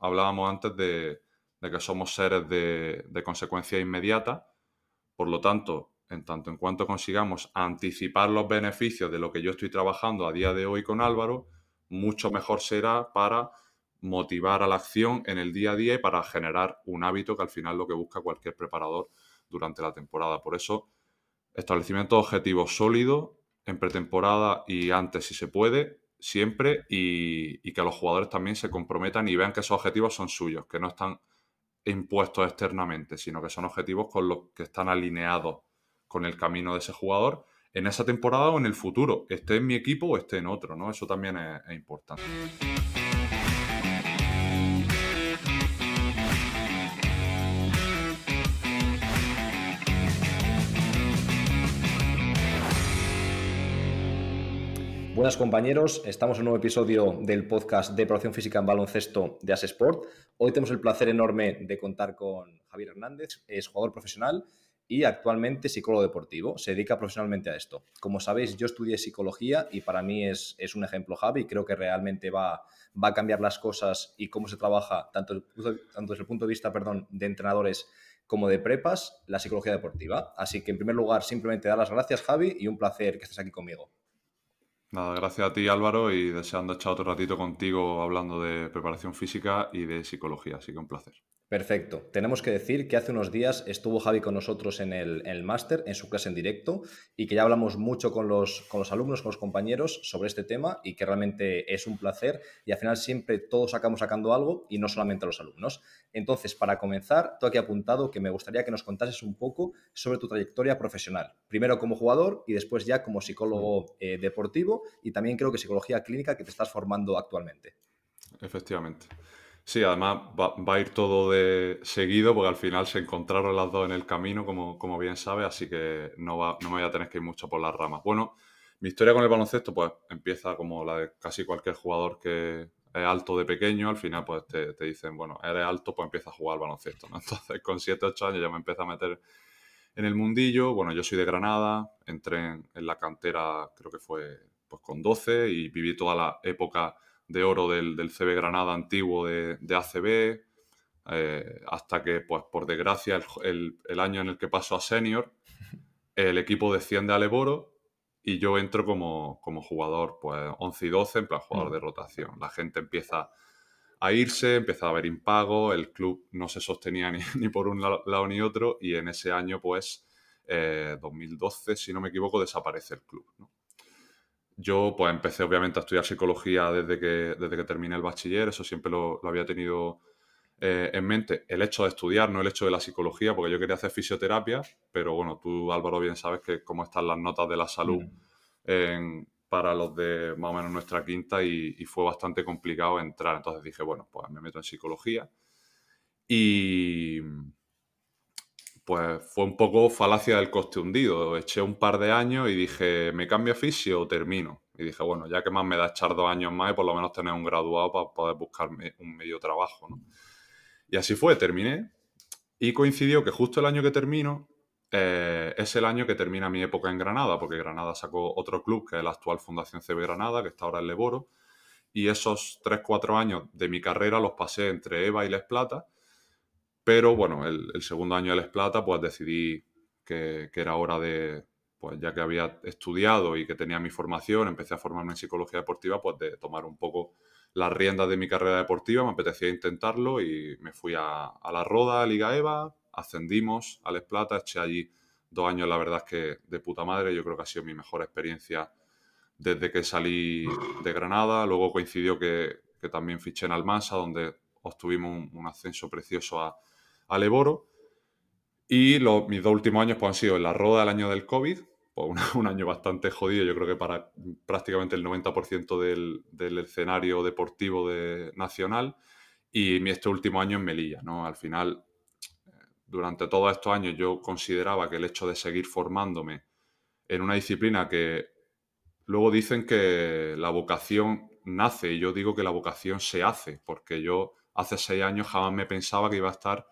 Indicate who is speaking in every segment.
Speaker 1: hablábamos antes de, que somos seres de, consecuencia inmediata, por lo tanto, en tanto en cuanto consigamos anticipar los beneficios de lo que yo estoy trabajando a día de hoy con Álvaro, mucho mejor será para motivar a la acción en el día a día y para generar un hábito que al final lo que busca cualquier preparador durante la temporada. Por eso, establecimiento de objetivos sólidos en pretemporada y antes si se puede, siempre, y, que los jugadores también se comprometan y vean que esos objetivos son suyos, que no están impuestos externamente, sino que son objetivos con los que están alineados con el camino de ese jugador en esa temporada o en el futuro, esté en mi equipo o esté en otro, ¿no? Eso también es importante.
Speaker 2: Buenas compañeros, estamos en un nuevo episodio del podcast de Promoción Física en Baloncesto de Sport. Hoy tenemos el placer enorme de contar con Javier Hernández, es jugador profesional y actualmente psicólogo deportivo. Se dedica profesionalmente a esto. Como sabéis, yo estudié psicología y para mí es, es un ejemplo Javi. Creo que realmente va, va a cambiar las cosas y cómo se trabaja tanto, tanto desde el punto de vista perdón, de entrenadores como de prepas, la psicología deportiva. Así que en primer lugar, simplemente dar las gracias Javi y un placer que estés aquí conmigo.
Speaker 1: Nada, gracias a ti Álvaro y deseando echar otro ratito contigo hablando de preparación física y de psicología, así que un placer.
Speaker 2: Perfecto. Tenemos que decir que hace unos días estuvo Javi con nosotros en el, máster, en su clase en directo, y que ya hablamos mucho con los, con los alumnos, con los compañeros sobre este tema y que realmente es un placer y al final siempre todos acabamos sacando algo y no solamente los alumnos. Entonces, para comenzar, tú aquí apuntado que me gustaría que nos contases un poco sobre tu trayectoria profesional. Primero como jugador y después ya como psicólogo eh, deportivo y también creo que psicología clínica que te estás formando actualmente.
Speaker 1: Efectivamente. Sí, además va, a ir todo de seguido porque al final se encontraron las dos en el camino, como, como bien sabes, así que no, va, no me voy a tener que ir mucho por las ramas. Bueno, mi historia con el baloncesto pues empieza como la de casi cualquier jugador que es alto de pequeño, al final pues te, dicen, bueno, eres alto, pues empieza a jugar al baloncesto, Entonces con 7, 8 años ya me empecé a meter en el mundillo, bueno, yo soy de Granada, entré en, en la cantera creo que fue pues con 12 y viví toda la época de oro del, del CB Granada antiguo de, de ACB, eh, hasta que, pues por desgracia, el, el, año en el que paso a senior, el equipo desciende a Leboro y yo entro como, como jugador, pues 11 y 12, en plan jugador mm. de rotación. La gente empieza a irse, empieza a haber impago, el club no se sostenía ni, ni por un lado, ni otro y en ese año, pues, 2012, eh, si no me equivoco, desaparece el club. ¿no? Yo pues empecé obviamente a estudiar psicología desde que, desde que terminé el bachiller, eso siempre lo, había tenido eh, en mente. El hecho de estudiar, no el hecho de la psicología, porque yo quería hacer fisioterapia, pero bueno, tú Álvaro bien sabes que cómo están las notas de la salud mm. para los de más o menos nuestra quinta y, y, fue bastante complicado entrar. Entonces dije, bueno, pues me meto en psicología. Y pues fue un poco falacia del coste hundido. Eché un par de años y dije, ¿me cambio a fisio o termino? Y dije, bueno, ya que más me da echar dos años más y por lo menos tener un graduado para poder buscarme un medio trabajo. Y así fue, terminé. Y coincidió que justo el año que termino eh, es el año que termina mi época en Granada, porque Granada sacó otro club, que es la actual Fundación CB Granada, que está ahora en Leboro. Y esos 3-4 años de mi carrera los pasé entre EVA y Les Plata pero bueno, el, segundo año de Les Plata, pues decidí que, era hora de, pues ya que había estudiado y que tenía mi formación, empecé a formarme en psicología deportiva, pues de tomar un poco las riendas de mi carrera deportiva, me apetecía intentarlo y me fui a, la Roda, a Liga EVA, ascendimos a Les Plata, eché allí dos años, la verdad es que de puta madre, yo creo que ha sido mi mejor experiencia desde que salí de Granada, luego coincidió que, también fiché en Almansa, donde obtuvimos un ascenso precioso a, a Leboro. Y mis dos últimos años pues, han sido en la roda del año del COVID, pues, un, año bastante jodido, yo creo que para prácticamente el 90% del, del, escenario deportivo de, nacional, y este último año en Melilla. ¿no? Al final, durante todos estos años yo consideraba que el hecho de seguir formándome en una disciplina que luego dicen que la vocación nace, y yo digo que la vocación se hace, porque yo hace seis años jamás me pensaba que iba a estar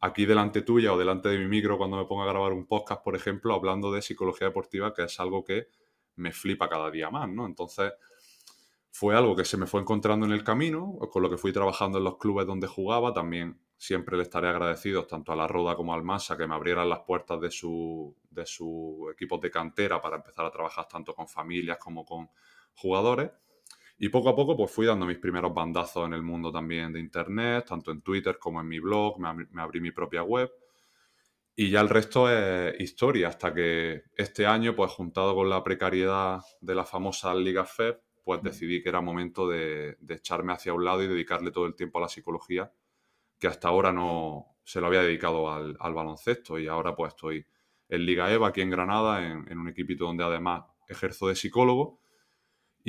Speaker 1: aquí delante tuya o delante de mi micro cuando me pongo a grabar un podcast, por ejemplo, hablando de psicología deportiva, que es algo que me flipa cada día más, ¿no? Entonces, fue algo que se me fue encontrando en el camino, con lo que fui trabajando en los clubes donde jugaba. También siempre le estaré agradecido tanto a la Roda como al Masa que me abrieran las puertas de su, de su equipos de cantera para empezar a trabajar tanto con familias como con jugadores. Y poco a poco pues fui dando mis primeros bandazos en el mundo también de Internet, tanto en Twitter como en mi blog, me, abrí mi propia web. Y ya el resto es historia, hasta que este año, pues juntado con la precariedad de la famosa Liga FED, pues decidí que era momento de, echarme hacia un lado y dedicarle todo el tiempo a la psicología, que hasta ahora no se lo había dedicado al, baloncesto. Y ahora pues estoy en Liga EVA, aquí en Granada, en, en un equipito donde además ejerzo de psicólogo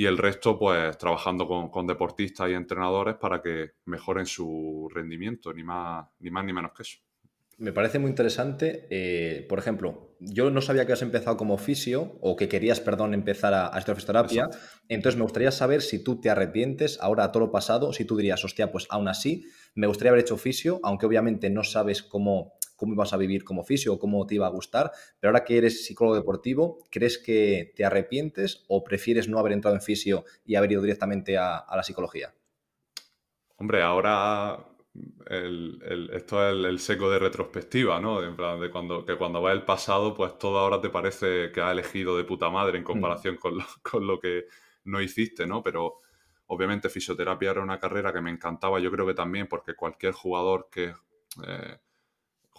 Speaker 1: y el resto pues trabajando con, deportistas y entrenadores para que mejoren su rendimiento, ni más ni, más, ni menos que eso.
Speaker 2: Me parece muy interesante. Eh, por ejemplo, yo no sabía que has empezado como fisio o que querías, perdón, empezar a, a fisioterapia. Entonces me gustaría saber si tú te arrepientes ahora a todo lo pasado, si tú dirías, hostia, pues aún así me gustaría haber hecho fisio, aunque obviamente no sabes cómo cómo ibas a vivir como fisio o cómo te iba a gustar, pero ahora que eres psicólogo deportivo, ¿crees que te arrepientes o prefieres no haber entrado en fisio y haber ido directamente a, la psicología?
Speaker 1: Hombre, ahora esto es el, seco de retrospectiva, ¿no? De, cuando, que cuando va el pasado, pues todo ahora te parece que has elegido de puta madre en mm. comparación con, lo, que no hiciste, ¿no? Pero obviamente fisioterapia era una carrera que me encantaba, yo creo que también porque cualquier jugador que eh,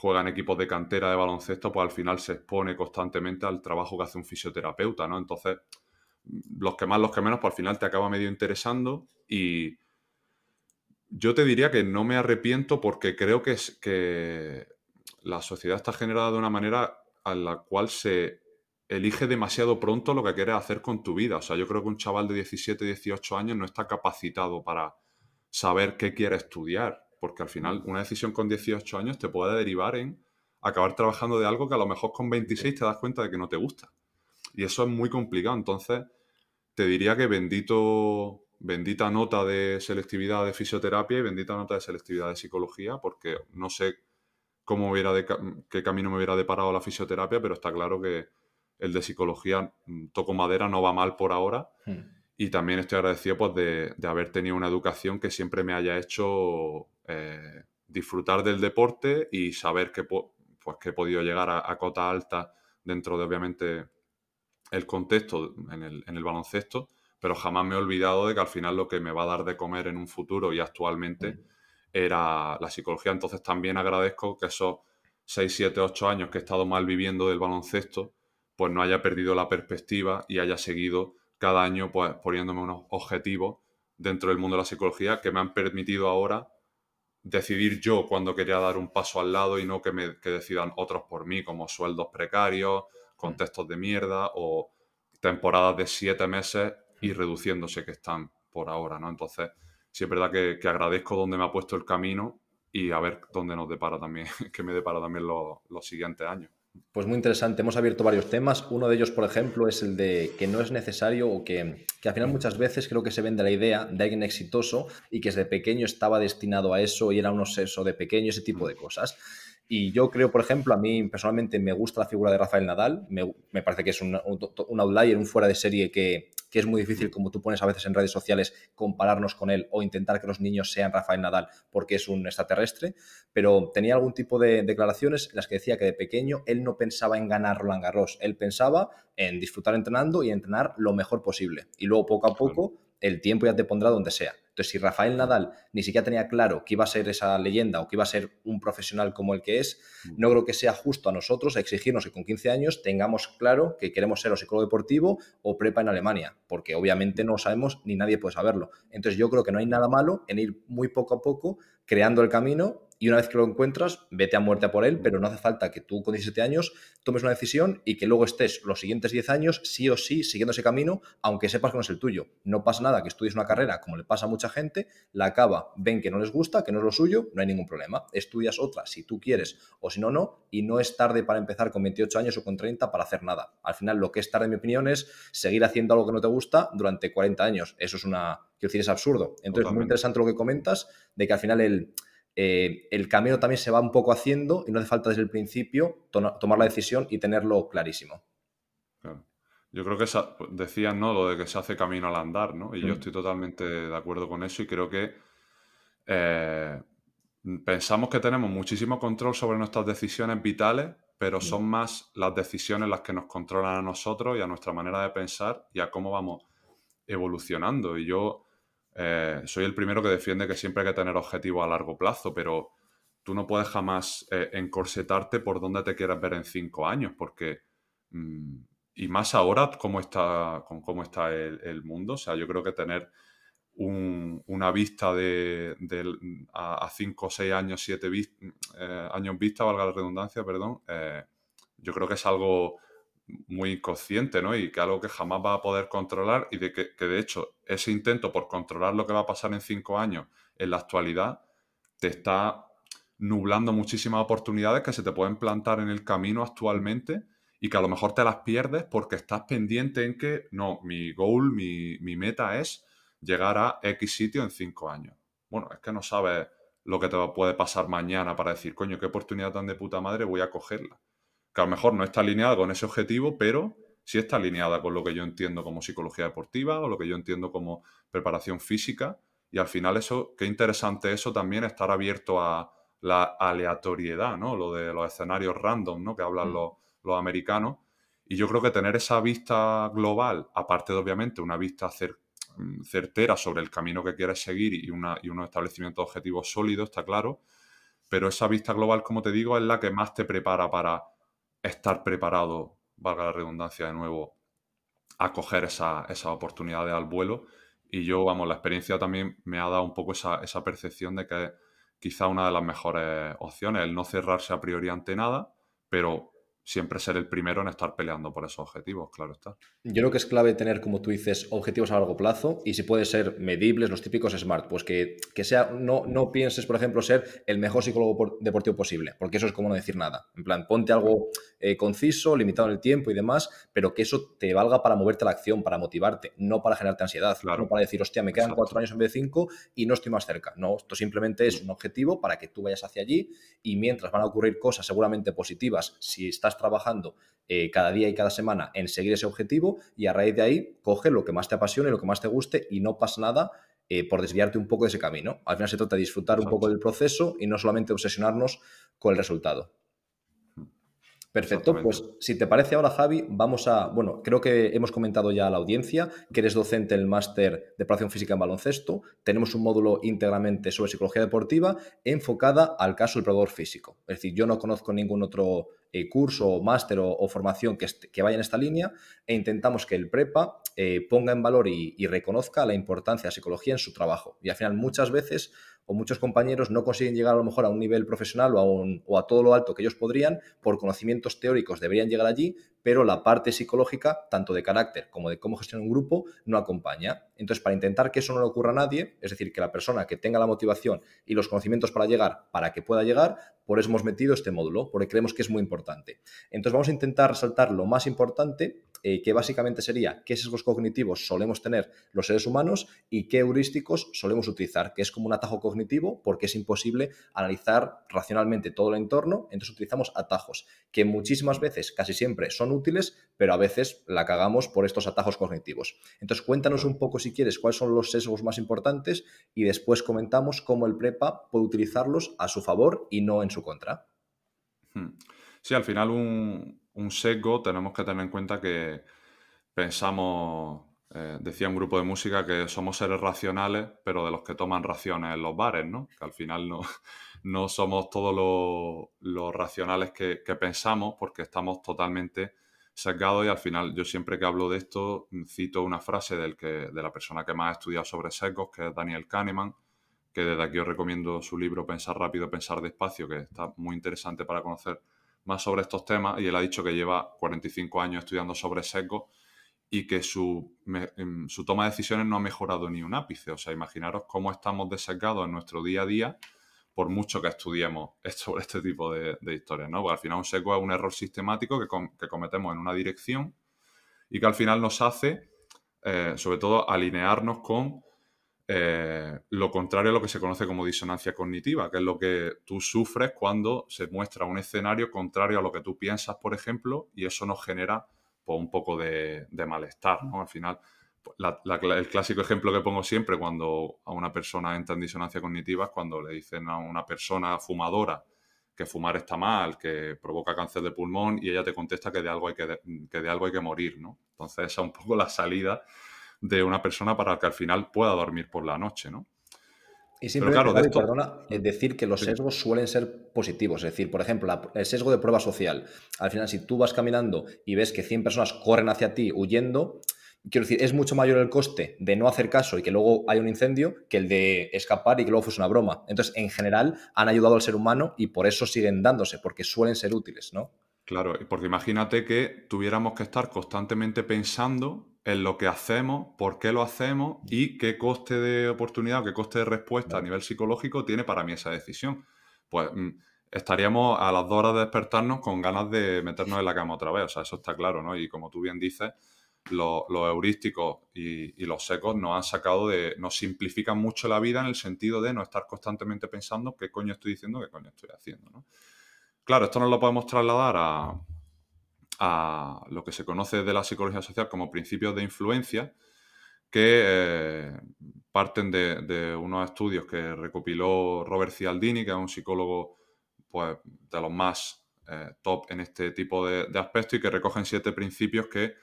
Speaker 1: juega en equipos de cantera de baloncesto, pues al final se expone constantemente al trabajo que hace un fisioterapeuta, ¿no? Entonces, los que más, los que menos, pues al final te acaba medio interesando y yo te diría que no me arrepiento porque creo que, es, que la sociedad está generada de una manera a la cual se elige demasiado pronto lo que quieres hacer con tu vida. O sea, yo creo que un chaval de 17, 18 años no está capacitado para saber qué quiere estudiar porque al final una decisión con 18 años te puede derivar en acabar trabajando de algo que a lo mejor con 26 te das cuenta de que no te gusta. Y eso es muy complicado. Entonces, te diría que bendito, bendita nota de selectividad de fisioterapia y bendita nota de selectividad de psicología, porque no sé cómo hubiera qué camino me hubiera deparado la fisioterapia, pero está claro que el de psicología, mm, toco madera, no va mal por ahora. Hmm. Y también estoy agradecido pues, de, de, haber tenido una educación que siempre me haya hecho eh, disfrutar del deporte y saber que, pues, que he podido llegar a, cota alta dentro de, obviamente, el contexto en el, baloncesto, pero jamás me he olvidado de que al final lo que me va a dar de comer en un futuro y actualmente era la psicología. Entonces también agradezco que esos 6, 7, 8 años que he estado mal viviendo del baloncesto, pues no haya perdido la perspectiva y haya seguido cada año pues poniéndome unos objetivos dentro del mundo de la psicología que me han permitido ahora decidir yo cuando quería dar un paso al lado y no que, me, que decidan otros por mí, como sueldos precarios, contextos de mierda o temporadas de siete meses y reduciéndose que están por ahora, ¿no? Entonces, sí es verdad que, que agradezco donde me ha puesto el camino y a ver dónde nos depara también, que me depara también los, los siguientes años.
Speaker 2: Pues muy interesante, hemos abierto varios temas. Uno de ellos, por ejemplo, es el de que no es necesario o que, que, al final muchas veces creo que se vende la idea de alguien exitoso y que desde pequeño estaba destinado a eso y era un obseso de pequeño, ese tipo de cosas. Y yo creo, por ejemplo, a mí personalmente me gusta la figura de Rafael Nadal, me, me parece que es un, un, outlier, un fuera de serie que, que es muy difícil, como tú pones a veces en redes sociales, compararnos con él o intentar que los niños sean Rafael Nadal porque es un extraterrestre, pero tenía algún tipo de declaraciones en las que decía que de pequeño él no pensaba en ganar Roland Garros, él pensaba en disfrutar entrenando y entrenar lo mejor posible. Y luego poco a poco el tiempo ya te pondrá donde sea. Entonces, si Rafael Nadal ni siquiera tenía claro que iba a ser esa leyenda o que iba a ser un profesional como el que es, mm. no creo que sea justo a nosotros exigirnos que con 15 años tengamos claro que queremos ser o psicólogo deportivo o prepa en Alemania, porque obviamente no sabemos ni nadie puede saberlo. Entonces, yo creo que no hay nada malo en ir muy poco a poco creando el camino y una vez que lo encuentras, vete a muerte a por él, pero no hace falta que tú con 17 años tomes una decisión y que luego estés los siguientes 10 años sí o sí siguiendo ese camino, aunque sepas que no es el tuyo. No pasa nada que estudies una carrera, como le pasa a mucha gente, la acaba, ven que no les gusta, que no es lo suyo, no hay ningún problema. Estudias otra si tú quieres o si no, no, y no es tarde para empezar con 28 años o con 30 para hacer nada. Al final, lo que es tarde, en mi opinión, es seguir haciendo algo que no te gusta durante 40 años. Eso es una, quiero decir, es absurdo. Entonces, es muy interesante lo que comentas de que al final el eh, el camino también se va un poco haciendo y no hace falta desde el principio tomar la decisión y tenerlo clarísimo.
Speaker 1: Yo creo que decían, ¿no? Lo de que se hace camino al andar, ¿no? Y yo
Speaker 2: Mm.
Speaker 1: estoy totalmente de acuerdo con eso y creo que eh, pensamos que tenemos muchísimo control sobre nuestras decisiones vitales, pero
Speaker 2: Mm.
Speaker 1: son más las decisiones las que nos controlan a nosotros y a nuestra manera de pensar y a cómo vamos evolucionando. Y yo eh, soy el primero que defiende que siempre hay que tener objetivos a largo plazo, pero tú no puedes jamás eh, encorsetarte por dónde te quieres ver en cinco años, porque... mm, y más ahora, cómo está, con cómo está el, mundo. O sea, yo creo que tener un- una vista de, del- a 5, 6 años, 7 años vista, valga la redundancia, perdón, eh, yo creo que es algo muy inconsciente, ¿no? Y que algo que jamás va a poder controlar y de que, que, de hecho ese intento por controlar lo que va a pasar en 5 años en la actualidad te está nublando muchísimas oportunidades que se te pueden plantar en el camino actualmente y que a lo mejor te las pierdes porque estás pendiente en que, no, mi goal, mi, mi meta es llegar a X sitio en cinco años. Bueno, es que no sabes lo que te puede pasar mañana para decir, coño, qué oportunidad tan de puta madre voy a cogerla. Que a lo mejor no está alineada con ese objetivo, pero sí está alineada con lo que yo entiendo como psicología deportiva o lo que yo entiendo como preparación física. Y al final eso, qué interesante eso también, estar abierto a la aleatoriedad, ¿no? Lo de los escenarios random, ¿no? Que hablan
Speaker 2: Mm.
Speaker 1: los, los americanos. Y yo creo que tener esa vista global, aparte de obviamente una vista cer certera sobre el camino que quieres seguir y, una, y unos establecimientos de objetivos sólidos, está claro, pero esa vista global, como te digo, es la que más te prepara para estar preparado, valga la redundancia de nuevo, a coger esa, esa oportunidades al vuelo. Y yo, vamos, la experiencia también me ha dado un poco esa, esa percepción de que quizá una de las mejores opciones, el no cerrarse a priori ante nada, pero siempre ser el primero en estar peleando por esos objetivos, claro está.
Speaker 2: Yo creo que es clave tener, como tú dices, objetivos a largo plazo y si puede ser medibles, los típicos SMART, pues que, que sea, no, no pienses, por ejemplo, ser el mejor psicólogo deportivo posible, porque eso es como no decir nada. En plan, ponte algo eh, conciso, limitado en el tiempo y demás, pero que eso te valga para moverte a la acción, para motivarte, no para generarte ansiedad,
Speaker 1: Claro.
Speaker 2: no para decir, hostia, me quedan
Speaker 1: Exacto.
Speaker 2: cuatro años en vez de cinco y no estoy más cerca. No, esto simplemente es un objetivo para que tú vayas hacia allí y mientras van a ocurrir cosas seguramente positivas, si estás trabajando eh, cada día y cada semana en seguir ese objetivo y a raíz de ahí coge lo que más te apasione, lo que más te guste y no pasa nada eh, por desviarte un poco de ese camino. Al final se trata de disfrutar un poco del proceso y no solamente obsesionarnos con el resultado. Perfecto, pues si te parece ahora, Javi, vamos a, bueno, creo que hemos comentado ya a la audiencia que eres docente en el máster de preparación física en baloncesto, tenemos un módulo íntegramente sobre psicología deportiva enfocada al caso del preparador físico. Es decir, yo no conozco ningún otro eh, curso, máster o, o formación que vaya en esta línea e intentamos que el prepa eh, ponga en valor y, y reconozca la importancia de la psicología en su trabajo. Y al final muchas veces o muchos compañeros no consiguen llegar a lo mejor a un nivel profesional o a, o a todo lo alto que ellos podrían, por conocimientos teóricos deberían llegar allí, pero la parte psicológica, tanto de carácter como de cómo gestionar un grupo, no acompaña. Entonces, para intentar que eso no le ocurra a nadie, es decir, que la persona que tenga la motivación y los conocimientos para llegar, para que pueda llegar, por eso hemos metido este módulo, porque creemos que es muy importante. Entonces, vamos a intentar resaltar lo más importante, eh, que básicamente sería qué sesgos cognitivos solemos tener los seres humanos y qué heurísticos solemos utilizar, que es como un atajo cognitivo, porque es imposible analizar racionalmente todo el entorno, entonces utilizamos atajos, que muchísimas veces, casi siempre, son útiles, pero a veces la cagamos por estos atajos cognitivos. Entonces, cuéntanos un poco, si quieres, cuáles son los sesgos más importantes y después comentamos cómo el prepa puede utilizarlos a su favor y no en su contra.
Speaker 1: Hmm. Sí, al final un, un sesgo tenemos que tener en cuenta que pensamos, eh, decía un grupo de música que somos seres racionales, pero de los que toman raciones en los bares, ¿no? Que al final no, no somos todos los, racionales que, que pensamos porque estamos totalmente sesgados y al final yo siempre que hablo de esto mm, cito una frase del que, de la persona que más ha estudiado sobre sesgos, que es Daniel Kahneman, que desde aquí os recomiendo su libro Pensar rápido, pensar despacio, que está muy interesante para conocer más sobre estos temas y él ha dicho que lleva 45 años estudiando sobre sesgos y que su, em, su toma de decisiones no ha mejorado ni un ápice. O sea, imaginaros cómo estamos desesgados en nuestro día a día por mucho que estudiemos sobre este tipo de, historias, ¿no? Porque al final un sesgo es un error sistemático que, que cometemos en una dirección y que al final nos hace, eh, sobre todo, alinearnos con eh, lo contrario a lo que se conoce como disonancia cognitiva, que es lo que tú sufres cuando se muestra un escenario contrario a lo que tú piensas, por ejemplo, y eso nos genera pues, un poco de, malestar, ¿no? Al final, pues, el clásico ejemplo que pongo siempre cuando a una persona entra en disonancia cognitiva es cuando le dicen a una persona fumadora que fumar está mal, que provoca cáncer de pulmón y ella te contesta que de algo hay que, de algo hay que morir, ¿no? Entonces esa es un poco la salida de una persona para que al final pueda dormir por la noche, ¿no?
Speaker 2: Y siempre claro, perdona, es decir que los sesgos suelen ser positivos. Es decir, por ejemplo, el sesgo de prueba social. Al final, si tú vas caminando y ves que 100 personas corren hacia ti huyendo, quiero decir, es mucho mayor el coste de no hacer caso y que luego haya un incendio que el de escapar y que luego fuese una broma. Entonces, en general, han ayudado al ser humano y por eso siguen dándose, porque suelen ser útiles, ¿no?
Speaker 1: Claro, porque imagínate que tuviéramos que estar constantemente pensando en lo que hacemos, por qué lo hacemos y qué coste de oportunidad o qué coste de respuesta a nivel psicológico tiene para mí esa decisión. Pues mm, estaríamos a las dos horas de despertarnos con ganas de meternos en la cama otra vez, o sea, eso está claro, ¿no? Y como tú bien dices, los, heurísticos y, los secos nos han sacado de, nos simplifican mucho la vida en el sentido de no estar constantemente pensando qué coño estoy diciendo, qué coño estoy haciendo, ¿no? Claro, esto no lo podemos trasladar a, a lo que se conoce de la psicología social como principios de influencia, que eh, parten de, unos estudios que recopiló Robert Cialdini, que es un psicólogo pues, de los más eh, top en este tipo de, aspectos y que recogen siete principios que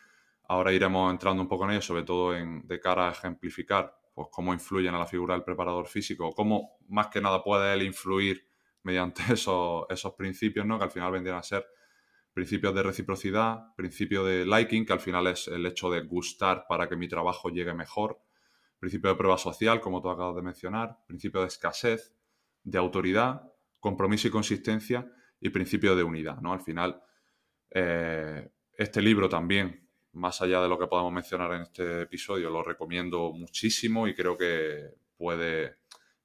Speaker 1: ahora iremos entrando un poco en ellos, sobre todo en, de cara a ejemplificar pues, cómo influyen a la figura del preparador físico, cómo más que nada puede él influir mediante esos, esos principios, ¿no? que al final vendrían a ser principios de reciprocidad, principio de liking, que al final es el hecho de gustar para que mi trabajo llegue mejor, principio de prueba social, como tú acabas de mencionar, principio de escasez, de autoridad, compromiso y consistencia y principio de unidad. ¿no? Al final, eh, este libro también, más allá de lo que podamos mencionar en este episodio, lo recomiendo muchísimo y creo que puede,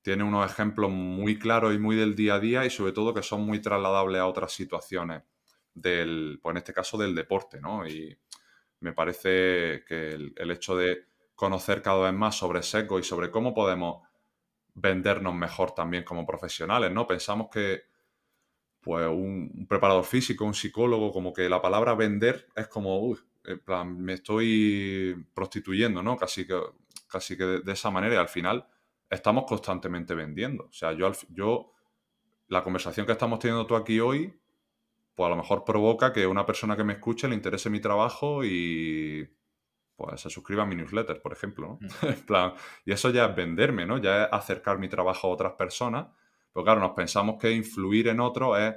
Speaker 1: tiene unos ejemplos muy claros y muy del día a día y sobre todo que son muy trasladables a otras situaciones del, pues en este caso del deporte, ¿no? Y me parece que el, hecho de conocer cada vez más sobre Seco y sobre cómo podemos vendernos mejor también como profesionales, ¿no? Pensamos que pues un, preparador físico, un psicólogo, como que la palabra vender es como, plan, me estoy prostituyendo, ¿no? Casi que, casi que de, esa manera y al final estamos constantemente vendiendo. O sea, yo, yo, la conversación que estamos teniendo tú aquí hoy pues a lo mejor provoca que una persona que me escuche le interese mi trabajo y pues se suscriba a mi newsletter, por ejemplo. Mm. plan, y eso ya es venderme, ¿no? Ya es acercar mi trabajo a otras personas. Pero claro, nos pensamos que influir en otro es.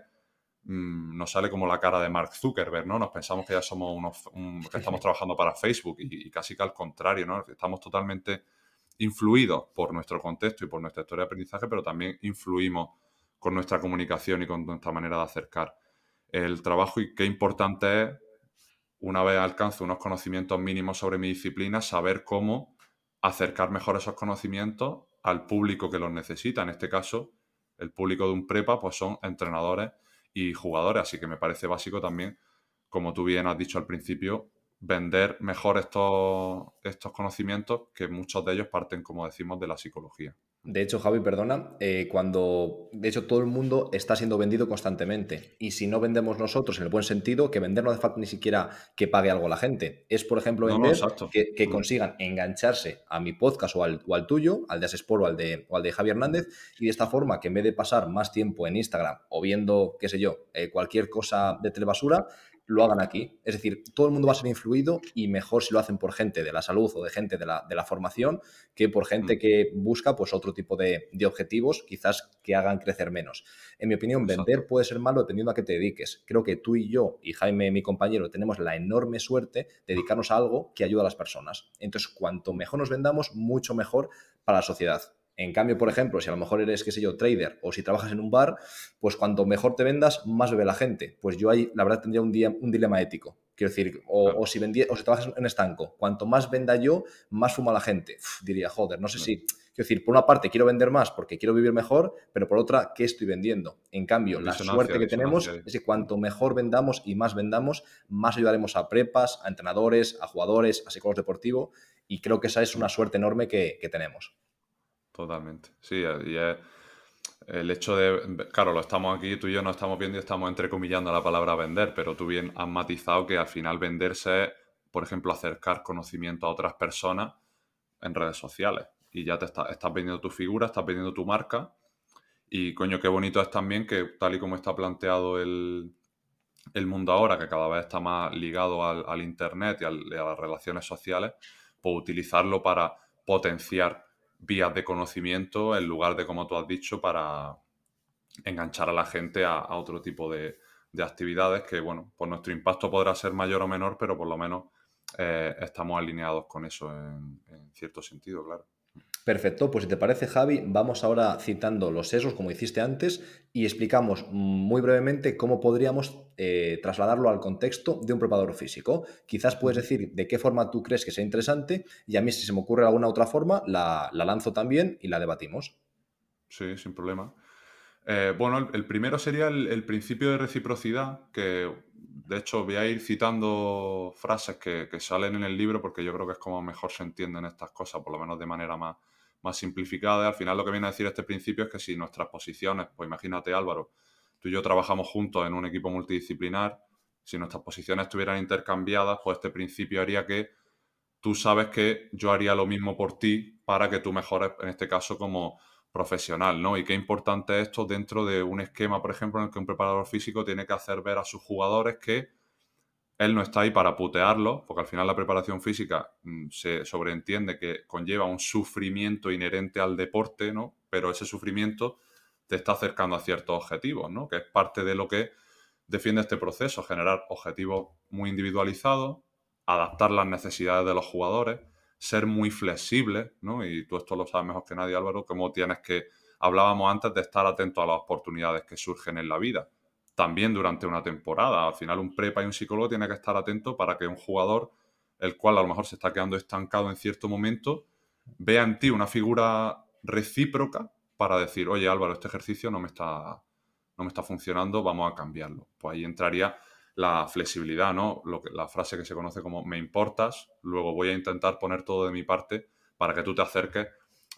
Speaker 1: Mm, nos sale como la cara de Mark Zuckerberg, ¿no? Nos pensamos que ya somos unos. que estamos trabajando para Facebook y, y, casi que al contrario, ¿no? Estamos totalmente influidos por nuestro contexto y por nuestra historia de aprendizaje, pero también influimos con nuestra comunicación y con nuestra manera de acercar el trabajo y qué importante es, una vez alcance unos conocimientos mínimos sobre mi disciplina, saber cómo acercar mejor esos conocimientos al público que los necesita. En este caso, el público de un prepa pues son entrenadores y jugadores, así que me parece básico también, como tú bien has dicho al principio, vender mejor estos, estos conocimientos que muchos de ellos parten, como decimos, de la psicología.
Speaker 2: De hecho, Javi, perdona, eh, cuando de hecho todo el mundo está siendo vendido constantemente. Y si no vendemos nosotros en el buen sentido, que vender no hace falta ni siquiera que pague algo la gente. Es, por ejemplo, vender que, mm. consigan engancharse a mi podcast o al, tuyo, al de Asespor o al de, o al de Javi Hernández, y de esta forma que en vez de pasar más tiempo en Instagram o viendo, qué sé yo, eh, cualquier cosa de telebasura, lo hagan aquí. Es decir, todo el mundo va a ser influido y mejor si lo hacen por gente de la salud o de gente de la, de la formación que por gente mm. que busca pues otro tipo de, objetivos, quizás que hagan crecer menos. En mi opinión, vender puede ser malo dependiendo a qué te dediques. Creo que tú y yo y Jaime, mi compañero, tenemos la enorme suerte de dedicarnos a algo que ayuda a las personas. Entonces, cuanto mejor nos vendamos, mucho mejor para la sociedad. En cambio, por ejemplo, si a lo mejor eres, qué sé yo, trader o si trabajas en un bar, pues cuanto mejor te vendas, más bebe la gente. Pues yo ahí, la verdad, tendría un, día, un dilema ético. Quiero decir, o, si vendí, o si trabajas en estanco, cuanto más venda yo, más fuma la gente. diría, joder, no sé si... Quiero decir, por una parte quiero vender más porque quiero vivir mejor, pero por otra, ¿qué estoy vendiendo? En cambio, la suerte que tenemos es que cuanto mejor vendamos y más vendamos, más ayudaremos a prepas, a entrenadores, a jugadores, a psicólogos deportivos, y creo que esa es una suerte enorme que tenemos.
Speaker 1: Totalmente. Sí, y es, el hecho de, claro, lo estamos aquí, tú y yo nos estamos viendo y estamos entrecomillando la palabra vender, pero tú bien has matizado que al final venderse es, por ejemplo, acercar conocimiento a otras personas en redes sociales. Y ya te estás vendiendo tu figura, estás vendiendo tu marca. Y coño, qué bonito es también que tal y como está planteado el, mundo ahora, que cada vez está más ligado al, Internet y, a las relaciones sociales, pues utilizarlo para potenciar vías de conocimiento en lugar de, como tú has dicho, para enganchar a la gente a, otro tipo de, actividades que, bueno, pues nuestro impacto podrá ser mayor o menor, pero por lo menos eh, estamos alineados con eso en, en cierto sentido, claro.
Speaker 2: Perfecto, pues si te parece Javi, vamos ahora citando los sesgos como hiciste antes y explicamos muy brevemente cómo podríamos eh, trasladarlo al contexto de un preparador físico. Quizás puedes decir de qué forma tú crees que sea interesante y a mí si se me ocurre alguna otra forma la, lanzo también y la debatimos.
Speaker 1: Sí, sin problema. Eh, bueno, el, primero sería el, principio de reciprocidad, que de hecho voy a ir citando frases que salen en el libro porque yo creo que es como mejor se entienden estas cosas, por lo menos de manera más, más simplificada. al final lo que viene a decir este principio es que si nuestras posiciones, pues imagínate Álvaro, tú y yo trabajamos juntos en un equipo multidisciplinar, si nuestras posiciones estuvieran intercambiadas, pues este principio haría que tú sabes que yo haría lo mismo por ti para que tú mejores, en este caso, como profesional, ¿no? Y qué importante es esto dentro de un esquema, por ejemplo, en el que un preparador físico tiene que hacer ver a sus jugadores que él no está ahí para putearlo, porque al final la preparación física mm, se sobreentiende que conlleva un sufrimiento inherente al deporte, ¿no? Pero ese sufrimiento te está acercando a ciertos objetivos, ¿no? Que es parte de lo que defiende este proceso, generar objetivos muy individualizados, adaptar las necesidades de los jugadores, ser muy flexible, ¿no? Y tú esto lo sabes mejor que nadie, Álvaro, como tienes que, hablábamos antes de estar atento a las oportunidades que surgen en la vida también durante una temporada. Al final un prepa y un psicólogo tiene que estar atento para que un jugador, el cual a lo mejor se está quedando estancado en cierto momento, vea en ti una figura recíproca para decir, oye Álvaro, este ejercicio no me está, no me está funcionando, vamos a cambiarlo. Pues ahí entraría la flexibilidad, ¿no? La frase que se conoce como me importas, luego voy a intentar poner todo de mi parte para que tú te acerques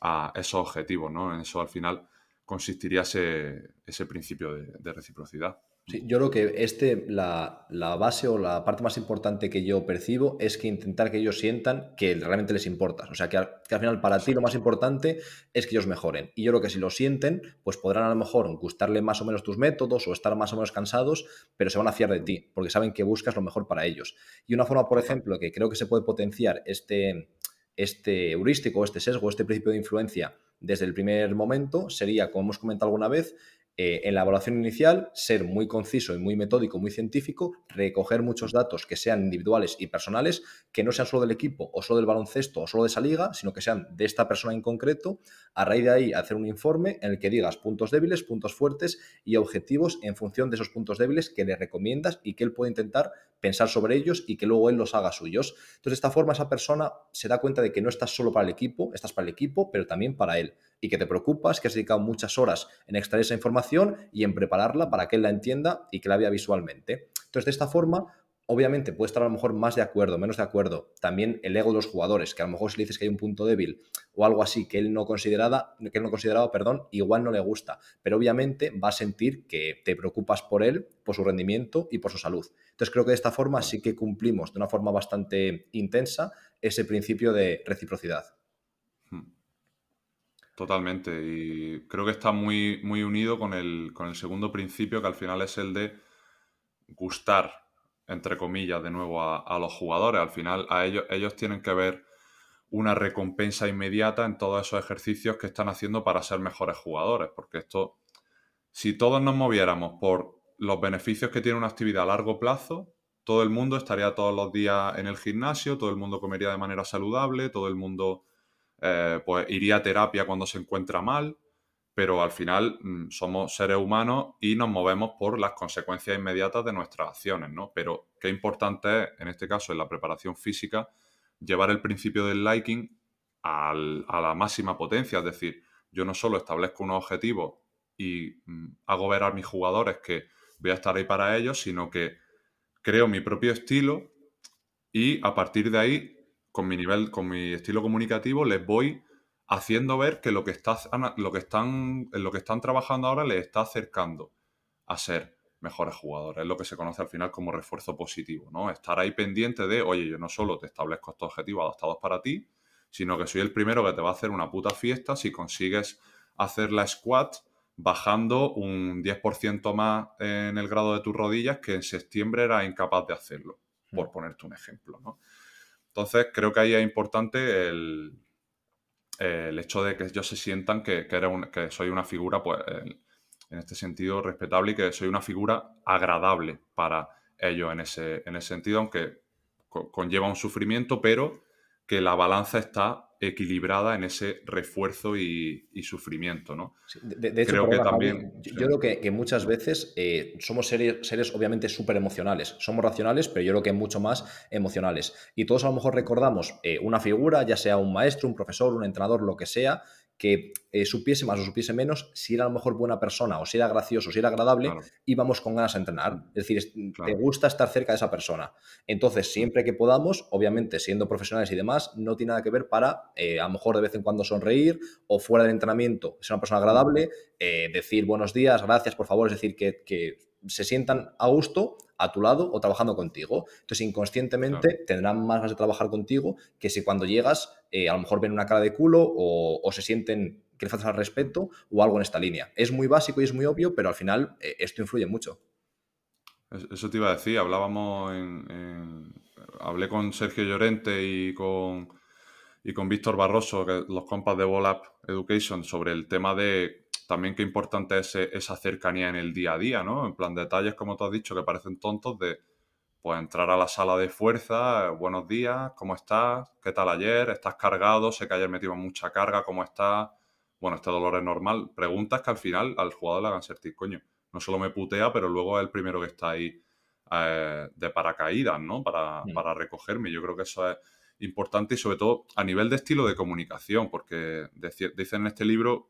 Speaker 1: a esos objetivos, ¿no? En eso al final consistiría ese, ese principio de reciprocidad.
Speaker 2: Sí, yo creo que este, la, base o la parte más importante que yo percibo es que intentar que ellos sientan que realmente les importa. O sea, que al, final para ti lo más importante es que ellos mejoren. Y yo creo que si lo sienten, pues podrán a lo mejor gustarle más o menos tus métodos o estar más o menos cansados, pero se van a fiar de ti, porque saben que buscas lo mejor para ellos. Y una forma, por ejemplo, que creo que se puede potenciar este, este heurístico, este sesgo, este principio de influencia desde el primer momento sería, como hemos comentado alguna vez, eh, en la evaluación inicial, ser muy conciso y muy metódico, muy científico, recoger muchos datos que sean individuales y personales, que no sean solo del equipo o solo del baloncesto o solo de esa liga, sino que sean de esta persona en concreto. A raíz de ahí, hacer un informe en el que digas puntos débiles, puntos fuertes y objetivos en función de esos puntos débiles que le recomiendas y que él puede intentar pensar sobre ellos y que luego él los haga suyos. Entonces, de esta forma, esa persona se da cuenta de que no estás solo para el equipo, estás para el equipo, pero también para él. Y que te preocupas, que has dedicado muchas horas en extraer esa información y en prepararla para que él la entienda y que la vea visualmente. Entonces, de esta forma, obviamente puede estar a lo mejor más de acuerdo, menos de acuerdo. También el ego de los jugadores, que a lo mejor si le dices que hay un punto débil o algo así que él no consideraba, que él no consideraba, perdón, igual no le gusta. Pero obviamente va a sentir que te preocupas por él, por su rendimiento y por su salud. Entonces creo que de esta forma sí que cumplimos de una forma bastante intensa ese principio de reciprocidad.
Speaker 1: Totalmente. Y creo que está muy, muy unido con el, con el segundo principio, que al final es el de gustar entre comillas, de nuevo a, los jugadores. Al final, a ellos, ellos tienen que ver una recompensa inmediata en todos esos ejercicios que están haciendo para ser mejores jugadores. Porque esto, si todos nos moviéramos por los beneficios que tiene una actividad a largo plazo, todo el mundo estaría todos los días en el gimnasio, todo el mundo comería de manera saludable, todo el mundo eh, pues iría a terapia cuando se encuentra mal pero al final mm, somos seres humanos y nos movemos por las consecuencias inmediatas de nuestras acciones, ¿no? Pero qué importante es, en este caso, en la preparación física, llevar el principio del liking a la máxima potencia, es decir, yo no solo establezco unos objetivos y mm, hago ver a mis jugadores que voy a estar ahí para ellos, sino que creo mi propio estilo y a partir de ahí, con mi nivel, con mi estilo comunicativo, les voy haciendo ver que lo que, está, lo que, están, lo que están trabajando ahora les está acercando a ser mejores jugadores. Es lo que se conoce al final como refuerzo positivo, ¿no? Estar ahí pendiente de, oye, yo no solo te establezco estos objetivos adaptados para ti, sino que soy el primero que te va a hacer una puta fiesta si consigues hacer la squat bajando un 10% más en el grado de tus rodillas que en septiembre era incapaz de hacerlo, por mm. ponerte un ejemplo, ¿no? Entonces, creo que ahí es importante el, hecho de que ellos se sientan que, que soy una figura, pues, en este sentido respetable y que soy una figura agradable para ellos en ese, en ese sentido, aunque conlleva un sufrimiento, pero que la balanza está equilibrada en ese refuerzo y, sufrimiento, ¿no?
Speaker 2: de, hecho, creo que también... yo, creo que, muchas veces eh, somos seres, seres obviamente súper emocionales. Somos racionales, pero yo creo que mucho más emocionales. Y todos a lo mejor recordamos eh, una figura, ya sea un maestro, un profesor, un entrenador, lo que sea, que eh, supiese más o supiese menos, si era a lo mejor buena persona o si era gracioso, si era agradable, íbamos con ganas a entrenar. Es decir, te gusta estar cerca de esa persona. Entonces, siempre que podamos, obviamente siendo profesionales y demás, no tiene nada que ver para eh, a lo mejor de vez en cuando sonreír o fuera del entrenamiento, ser una persona agradable, eh, decir buenos días, gracias, por favor, es decir, que, que se sientan a gusto a tu lado o trabajando contigo. Entonces, inconscientemente tendrán más ganas de trabajar contigo que si cuando llegas eh, a lo mejor ven una cara de culo o, se sienten que le faltas al respeto o algo en esta línea. Es muy básico y es muy obvio, pero al final eh, esto influye mucho.
Speaker 1: Eso te iba a decir, hablábamos en, hablé con Sergio Llorente y con, y con Víctor Barroso, los compas de Volap Education, sobre el tema de también qué importante es esa cercanía en el día a día, ¿no? En plan, detalles, como tú has dicho, que parecen tontos de, pues, entrar a la sala de fuerza, buenos días, ¿cómo estás? ¿Qué tal ayer? ¿Estás cargado? Sé que ayer metimos mucha carga, ¿cómo estás? Bueno, este dolor es normal. Preguntas que al final al jugador le hagan sentir, coño, no solo me putea, pero luego es el primero que está ahí eh, de paracaídas, ¿no? Para, mm. para recogerme. Yo creo que eso es importante y sobre todo a nivel de estilo de comunicación, porque dicen en este libro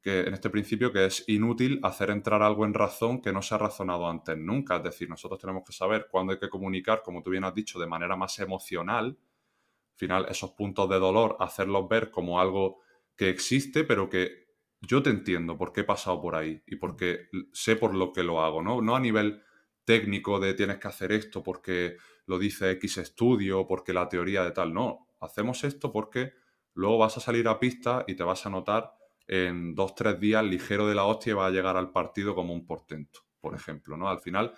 Speaker 1: que en este principio que es inútil hacer entrar algo en razón que no se ha razonado antes nunca. Es decir, nosotros tenemos que saber cuándo hay que comunicar, como tú bien has dicho, de manera más emocional. Al final, esos puntos de dolor, hacerlos ver como algo que existe, pero que yo te entiendo por qué he pasado por ahí y porque sé por lo que lo hago, ¿no? No a nivel técnico de tienes que hacer esto porque lo dice X estudio, porque la teoría de tal, no. Hacemos esto porque luego vas a salir a pista y te vas a notar en dos, tres días ligero de la hostia y va a llegar al partido como un portento, por ejemplo, ¿no? Al final,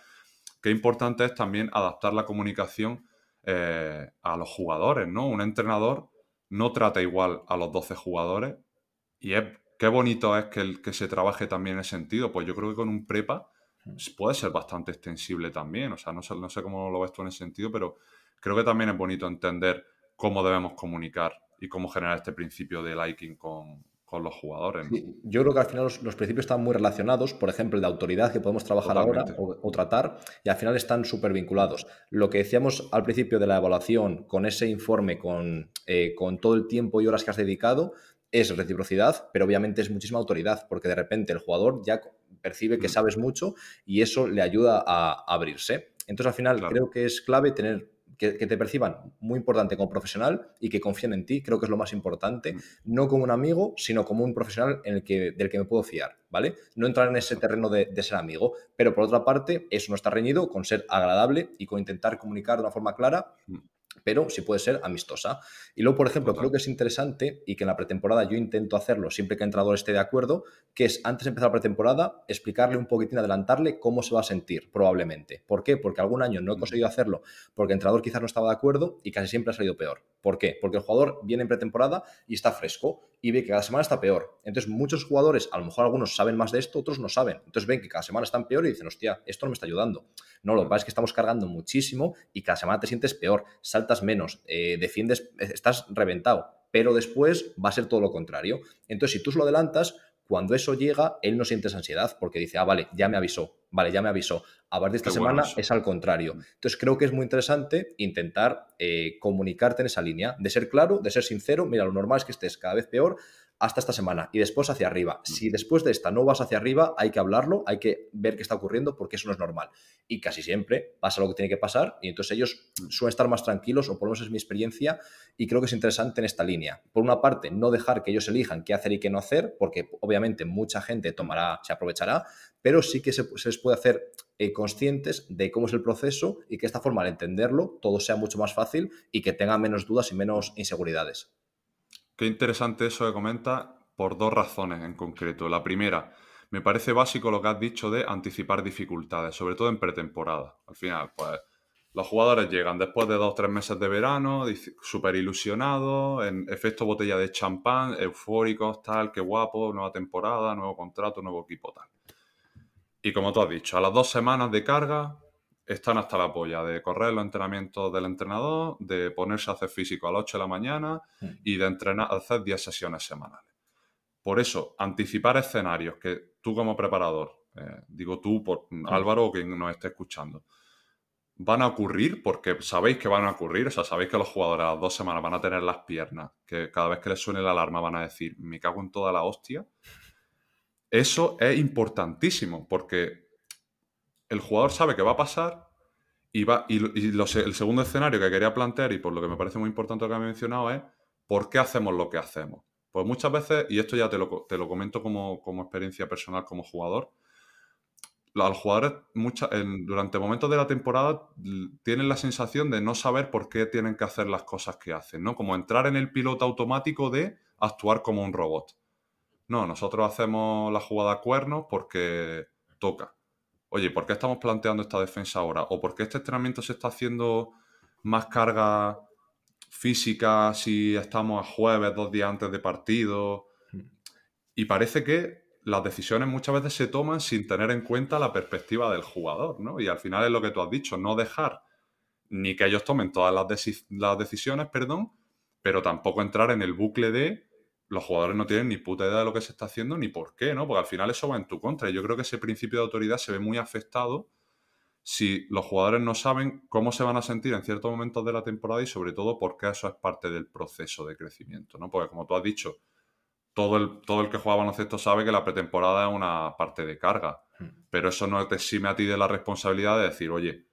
Speaker 1: qué importante es también adaptar la comunicación eh, a los jugadores, ¿no? Un entrenador no trata igual a los 12 jugadores y es, qué bonito es que, el, que se trabaje también en ese sentido, pues yo creo que con un prepa mm. puede ser bastante extensible también, o sea, no sé, no sé cómo lo ves tú en ese sentido, pero creo que también es bonito entender cómo debemos comunicar y cómo generar este principio de liking con, con los jugadores.
Speaker 2: yo creo que al final los, principios están muy relacionados, por ejemplo, el de autoridad que podemos trabajar ahora o, tratar, y al final están súper vinculados. Lo que decíamos al principio de la evaluación, con ese informe, con, eh, con todo el tiempo y horas que has dedicado, es reciprocidad, pero obviamente es muchísima autoridad, porque de repente el jugador ya percibe que mm. sabes mucho y eso le ayuda a, abrirse. Entonces, al final, creo que es clave tener que, te perciban muy importante como profesional y que confíen en ti, creo que es lo más importante, mm. no como un amigo, sino como un profesional en el que, del que me puedo fiar, ¿vale? No entrar en ese terreno de, de ser amigo, pero por otra parte, eso no está reñido con ser agradable y con intentar comunicar de una forma clara mm pero sí puede ser amistosa. Y luego, por ejemplo, creo que es interesante y que en la pretemporada yo intento hacerlo siempre que el entrenador esté de acuerdo, que es antes de empezar la pretemporada explicarle un poquitín, adelantarle cómo se va a sentir, probablemente. ¿Por qué? Porque algún año no he conseguido hacerlo porque el entrenador quizás no estaba de acuerdo y casi siempre ha salido peor. ¿Por qué? Porque el jugador viene en pretemporada y está fresco y ve que cada semana está peor. Entonces, muchos jugadores, a lo mejor algunos saben más de esto, otros no saben. Entonces ven que cada semana están peor y dicen, hostia, esto no me está ayudando. No, lo que pasa es que estamos cargando muchísimo y cada semana te sientes peor, saltas menos, eh, defiendes, estás reventado. Pero después va a ser todo lo contrario. Entonces, si tú lo adelantas, cuando eso llega, él no siente esa ansiedad porque dice, ah, vale, ya me avisó, vale, ya me avisó. A partir de esta semana es al contrario. Entonces creo que es muy interesante intentar eh, comunicarte en esa línea, de ser claro, de ser sincero. Mira, lo normal es que estés cada vez peor, hasta esta semana y después hacia arriba. Si después de esta no vas hacia arriba, hay que hablarlo, hay que ver qué está ocurriendo porque eso no es normal. Y casi siempre pasa lo que tiene que pasar y entonces ellos suelen estar más tranquilos o por lo menos es mi experiencia y creo que es interesante en esta línea. Por una parte, no dejar que ellos elijan qué hacer y qué no hacer porque obviamente mucha gente tomará, se aprovechará, pero sí que se, les puede hacer eh, conscientes de cómo es el proceso y que esta forma al entenderlo todo sea mucho más fácil y que tengan menos dudas y menos inseguridades.
Speaker 1: Qué interesante eso que comenta por dos razones en concreto. La primera, me parece básico lo que has dicho de anticipar dificultades, sobre todo en pretemporada. Al final, pues los jugadores llegan después de dos o tres meses de verano, súper ilusionados, en efecto botella de champán, eufóricos, tal, qué guapo, nueva temporada, nuevo contrato, nuevo equipo, tal. Y como tú has dicho, a las dos semanas de carga, están hasta la polla de correr los entrenamientos del entrenador, de ponerse a hacer físico a las 8 de la mañana hmm. y de entrenar, hacer 10 sesiones semanales. Por eso, anticipar escenarios que tú como preparador, eh, digo tú, por hmm. Álvaro o quien nos esté escuchando, van a ocurrir porque sabéis que van a ocurrir, o sea, sabéis que los jugadores a las dos semanas van a tener las piernas, que cada vez que les suene la alarma van a decir, me cago en toda la hostia. Eso es importantísimo porque el jugador sabe que va a pasar y, va, y, el segundo escenario que quería plantear y por lo que me parece muy importante lo que ha mencionado es ¿por qué hacemos lo que hacemos? Pues muchas veces, y esto ya te lo, te lo comento como, experiencia personal como jugador, los jugadores durante momentos de la temporada tienen la sensación de no saber por qué tienen que hacer las cosas que hacen, ¿no? Como entrar en el piloto automático de actuar como un robot. No, nosotros hacemos la jugada a cuernos porque toca oye, ¿por qué estamos planteando esta defensa ahora? ¿O por qué este entrenamiento se está haciendo más carga física si estamos a jueves, dos días antes de partido? Hmm. Y parece que las decisiones muchas veces se toman sin tener en cuenta la perspectiva del jugador, ¿no? Y al final es lo que tú has dicho, no dejar ni que ellos tomen todas las, las decisiones, perdón, pero tampoco entrar en el bucle de los jugadores no tienen ni puta idea de lo que se está haciendo ni por qué, ¿no? Porque al final eso va en tu contra. Y yo creo que ese principio de autoridad se ve muy afectado si los jugadores no saben cómo se van a sentir en ciertos momentos de la temporada y sobre todo porque eso es parte del proceso de crecimiento, ¿no? Porque como tú has dicho, todo el, todo el que juega baloncesto sabe que la pretemporada es una parte de carga, hmm. pero eso no te exime a ti de la responsabilidad de decir, oye,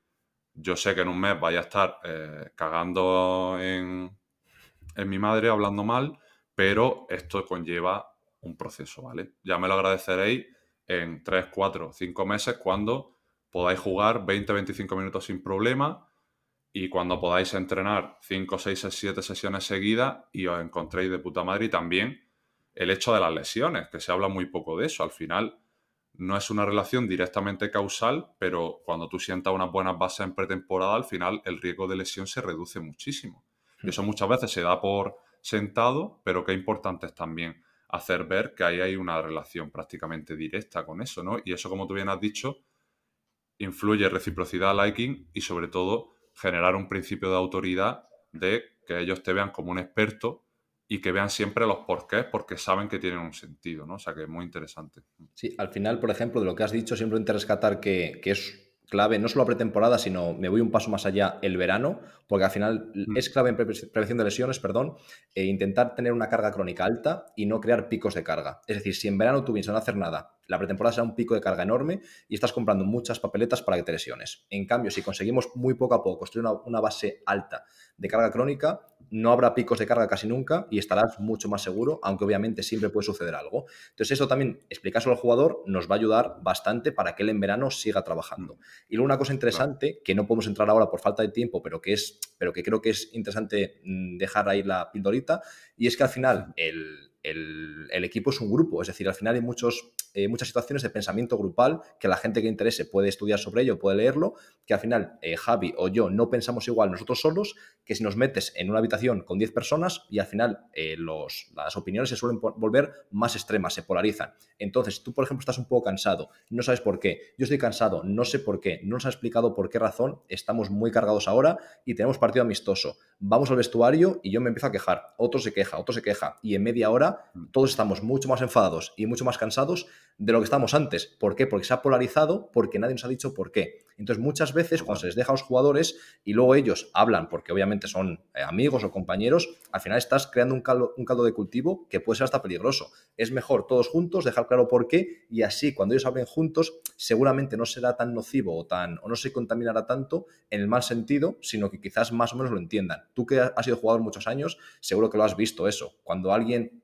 Speaker 1: yo sé que en un mes vaya a estar eh, cagando en, en mi madre, hablando mal, pero esto conlleva un proceso, ¿vale? Ya me lo agradeceréis en 3, 4, 5 meses cuando podáis jugar 20, 25 minutos sin problema y cuando podáis entrenar 5, 6, 7 sesiones seguidas y os encontréis de puta madre y también el hecho de las lesiones, que se habla muy poco de eso. Al final no es una relación directamente causal, pero cuando tú sientas unas buenas bases en pretemporada, al final el riesgo de lesión se reduce muchísimo. Y eso muchas veces se da por sentado, pero qué importante es también hacer ver que ahí hay una relación prácticamente directa con eso, ¿no? Y eso, como tú bien has dicho, influye reciprocidad, liking y sobre todo generar un principio de autoridad de que ellos te vean como un experto y que vean siempre los porqués porque saben que tienen un sentido, ¿no? O sea que es muy interesante.
Speaker 2: Sí, al final, por ejemplo, de lo que has dicho, simplemente rescatar que, que es clave, no solo a pretemporada, sino me voy un paso más allá el verano, porque al final mm. es clave en prevención de lesiones, perdón, e intentar tener una carga crónica alta y no crear picos de carga. Es decir, si en verano tú vienes a no hacer nada, la pretemporada será un pico de carga enorme y estás comprando muchas papeletas para que te lesiones. En cambio, si conseguimos muy poco a poco construir una base alta de carga crónica, no habrá picos de carga casi nunca y estarás mucho más seguro, aunque obviamente siempre puede suceder algo. Entonces, eso también, explicárselo al jugador, nos va a ayudar bastante para que él en verano siga trabajando. Mm. Y luego una cosa interesante, que no podemos entrar ahora por falta de tiempo, pero que, es, pero que creo que es interesante mm, dejar ahí la pildorita, y es que al final el, el, equipo es un grupo, es decir, al final hay muchos, eh, muchas situaciones de pensamiento grupal que la gente que interese puede estudiar sobre ello, puede leerlo, que al final eh, Javi o yo no pensamos igual nosotros solos, que si nos metes en una habitación con 10 personas y al final eh, los, las opiniones se suelen volver más extremas, se polarizan. Entonces, tú, por ejemplo, estás un poco cansado, no sabes por qué, yo estoy cansado, no sé por qué, no nos ha explicado por qué razón, estamos muy cargados ahora y tenemos partido amistoso. Vamos al vestuario y yo me empiezo a quejar, otro se queja, otro se queja y en media hora Mm. todos estamos mucho más enfadados y mucho más cansados, de lo que estamos antes. ¿Por qué? Porque se ha polarizado, porque nadie nos ha dicho por qué. Entonces, muchas veces cuando se les deja a los jugadores y luego ellos hablan, porque obviamente son eh, amigos o compañeros, al final estás creando un caldo, un caldo de cultivo que puede ser hasta peligroso. Es mejor todos juntos dejar claro por qué y así cuando ellos hablen juntos seguramente no será tan nocivo o, tan, o no se contaminará tanto en el mal sentido, sino que quizás más o menos lo entiendan. Tú que has sido jugador muchos años, seguro que lo has visto eso. Cuando alguien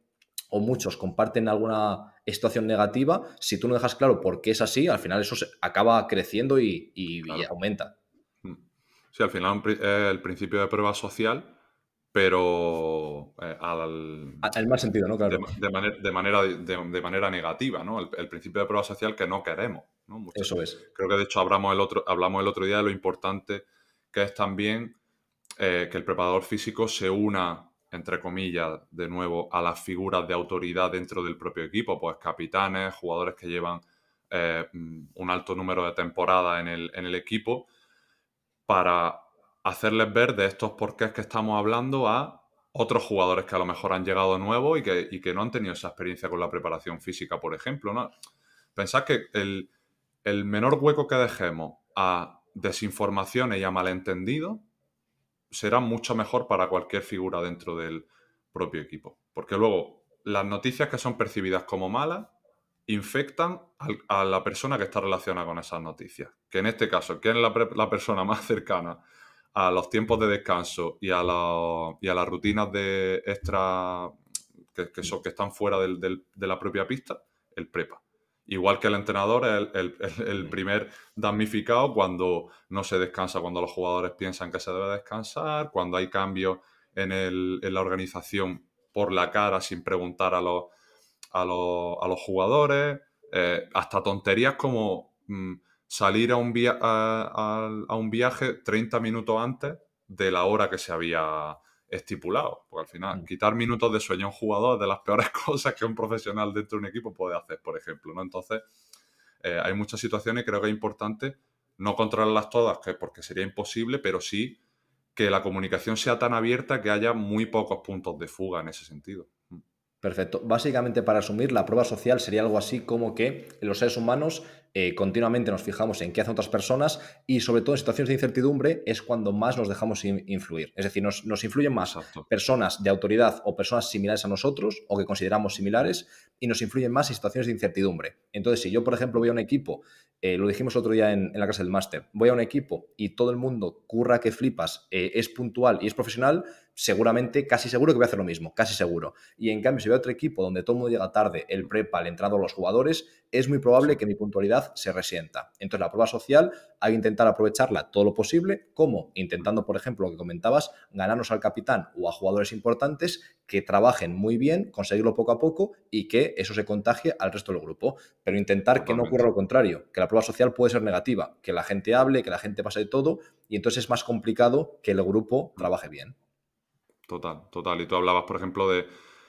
Speaker 2: o muchos comparten alguna situación negativa, si tú no dejas claro por qué es así, al final eso se acaba creciendo y, aumenta.
Speaker 1: Mm. Sí, al final es el principio de prueba social, pero eh, al...
Speaker 2: El mal sentido, ¿no?
Speaker 1: Claro. De, manera, de, manera, negativa, ¿no? El, principio de prueba social que no queremos. ¿no?
Speaker 2: eso es.
Speaker 1: Creo que de hecho hablamos el, otro, hablamos el otro día de lo importante que es también eh, que el preparador físico se una entre comillas, de nuevo, a las figuras de autoridad dentro del propio equipo, pues capitanes, jugadores que llevan eh, un alto número de temporadas en el, equipo, para hacerles ver de estos porqués que estamos hablando a otros jugadores que a lo mejor han llegado nuevos y que, que no han tenido esa experiencia con la preparación física, por ejemplo. ¿no? Pensad que el, el menor hueco que dejemos a desinformaciones y a malentendidos será mucho mejor para cualquier figura dentro del propio equipo. Porque luego las noticias que son percibidas como malas infectan a la persona que está relacionada con esas noticias. Que en este caso, ¿quién es la, persona más cercana a los tiempos de descanso y a, y a las rutinas de extra que, son, que están fuera de la propia pista? El prepa. Igual que el entrenador es el, primer damnificado cuando no se descansa, cuando los jugadores piensan que se debe descansar, cuando hay cambios en, la organización por la cara sin preguntar a los, a los, jugadores, eh, hasta tonterías como mm, salir a un, a un viaje 30 minutos antes de la hora que se había estipulado. Porque al final, mm. quitar minutos de sueño a un jugador es de las peores cosas que un profesional dentro de un equipo puede hacer, por ejemplo. ¿no? Entonces, eh, hay muchas situaciones creo que es importante no controlarlas todas, que, porque sería imposible, pero sí que la comunicación sea tan abierta que haya muy pocos puntos de fuga en ese sentido.
Speaker 2: Perfecto. Básicamente, para asumir, la prueba social sería algo así como que los seres humanos eh, continuamente nos fijamos en qué hacen otras personas y sobre todo en situaciones de incertidumbre es cuando más nos dejamos influir. Es decir, nos, influyen más personas de autoridad o personas similares a nosotros o que consideramos similares y nos influyen más en situaciones de incertidumbre. Entonces, si yo, por ejemplo, voy a un equipo, eh, lo dijimos otro día en, la casa del máster, voy a un equipo y todo el mundo curra que flipas, eh, es puntual y es profesional, seguramente, casi seguro que voy a hacer lo mismo, casi seguro. Y en cambio, si a otro equipo donde todo el mundo llega tarde, el prepa, el entrado, los jugadores, es muy probable que mi puntualidad se resienta. Entonces, la prueba social hay que intentar aprovecharla todo lo posible, como intentando, por ejemplo, lo que comentabas, ganarnos al capitán o a jugadores importantes que trabajen muy bien, conseguirlo poco a poco y que eso se contagie al resto del grupo. Pero intentar que no ocurra lo contrario, que la prueba social puede ser negativa, que la gente hable, que la gente pase de todo y entonces es más complicado que el grupo trabaje bien.
Speaker 1: Total, total. Y tú hablabas, por ejemplo, de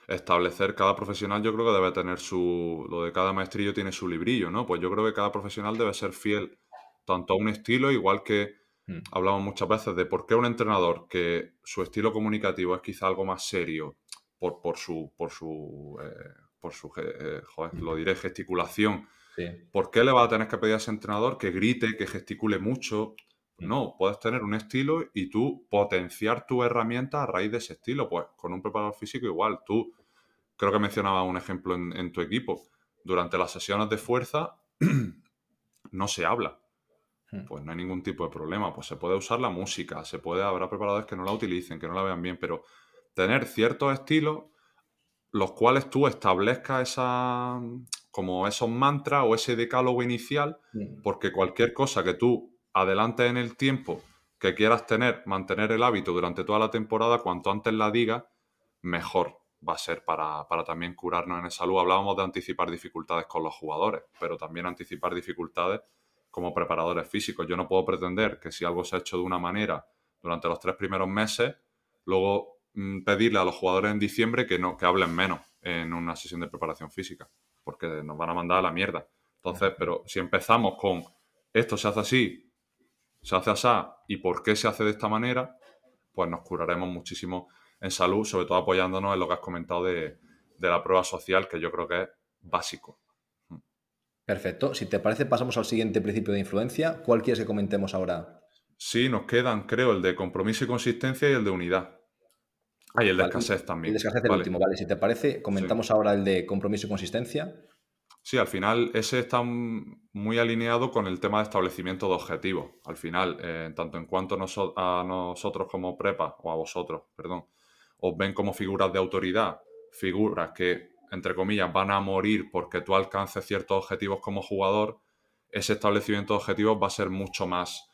Speaker 1: establecer cada profesional, yo creo que debe tener su. Lo de cada maestrillo tiene su librillo, ¿no? Pues yo creo que cada profesional debe ser fiel tanto a un estilo, igual que hmm. hablamos muchas veces de por qué un entrenador que su estilo comunicativo es quizá algo más serio por, por su. por su. Eh, por su eh, joder, lo diré, gesticulación. ¿Por qué le va a tener que pedir a ese entrenador que grite, que gesticule mucho? No, puedes tener un estilo y tú potenciar tu herramienta a raíz de ese estilo. Pues con un preparador físico igual. Tú, creo que mencionaba un ejemplo en, tu equipo. Durante las sesiones de fuerza no se habla. Hmm. Pues no hay ningún tipo de problema. Pues se puede usar la música, se puede, habrá preparadores que no la utilicen, que no la vean bien, pero tener ciertos estilos los cuales tú establezcas esa como esos mantras o ese decálogo inicial, hmm. porque cualquier cosa que tú adelante en el tiempo que quieras tener, mantener el hábito durante toda la temporada, cuanto antes la diga, mejor va a ser para, también curarnos en salud. Hablábamos de anticipar dificultades con los jugadores, pero también anticipar dificultades como preparadores físicos. Yo no puedo pretender que si algo se ha hecho de una manera durante los tres primeros meses, luego mm, pedirle a los jugadores en diciembre que, no, que hablen menos en una sesión de preparación física, porque nos van a mandar a la mierda. Entonces, pero si empezamos con esto se hace así, se hace así y por qué se hace de esta manera, pues nos curaremos muchísimo en salud, sobre todo apoyándonos en lo que has comentado de, la prueba social, que yo creo que es básico.
Speaker 2: Perfecto. Si te parece, pasamos al siguiente principio de influencia. ¿Cuál quieres que comentemos ahora?
Speaker 1: Sí, nos quedan, creo, el de compromiso y consistencia y el de unidad. Ah, y el de escasez también.
Speaker 2: El de escasez el último, vale. Si te parece, comentamos ahora el de compromiso y consistencia.
Speaker 1: Sí, al final ese está muy alineado con el tema de establecimiento de objetivos. Al final, eh, tanto en cuanto a nosotros como prepa, o a vosotros, perdón, os ven como figuras de autoridad, figuras que, entre comillas, van a morir porque tú alcances ciertos objetivos como jugador, ese establecimiento de objetivos va a ser mucho más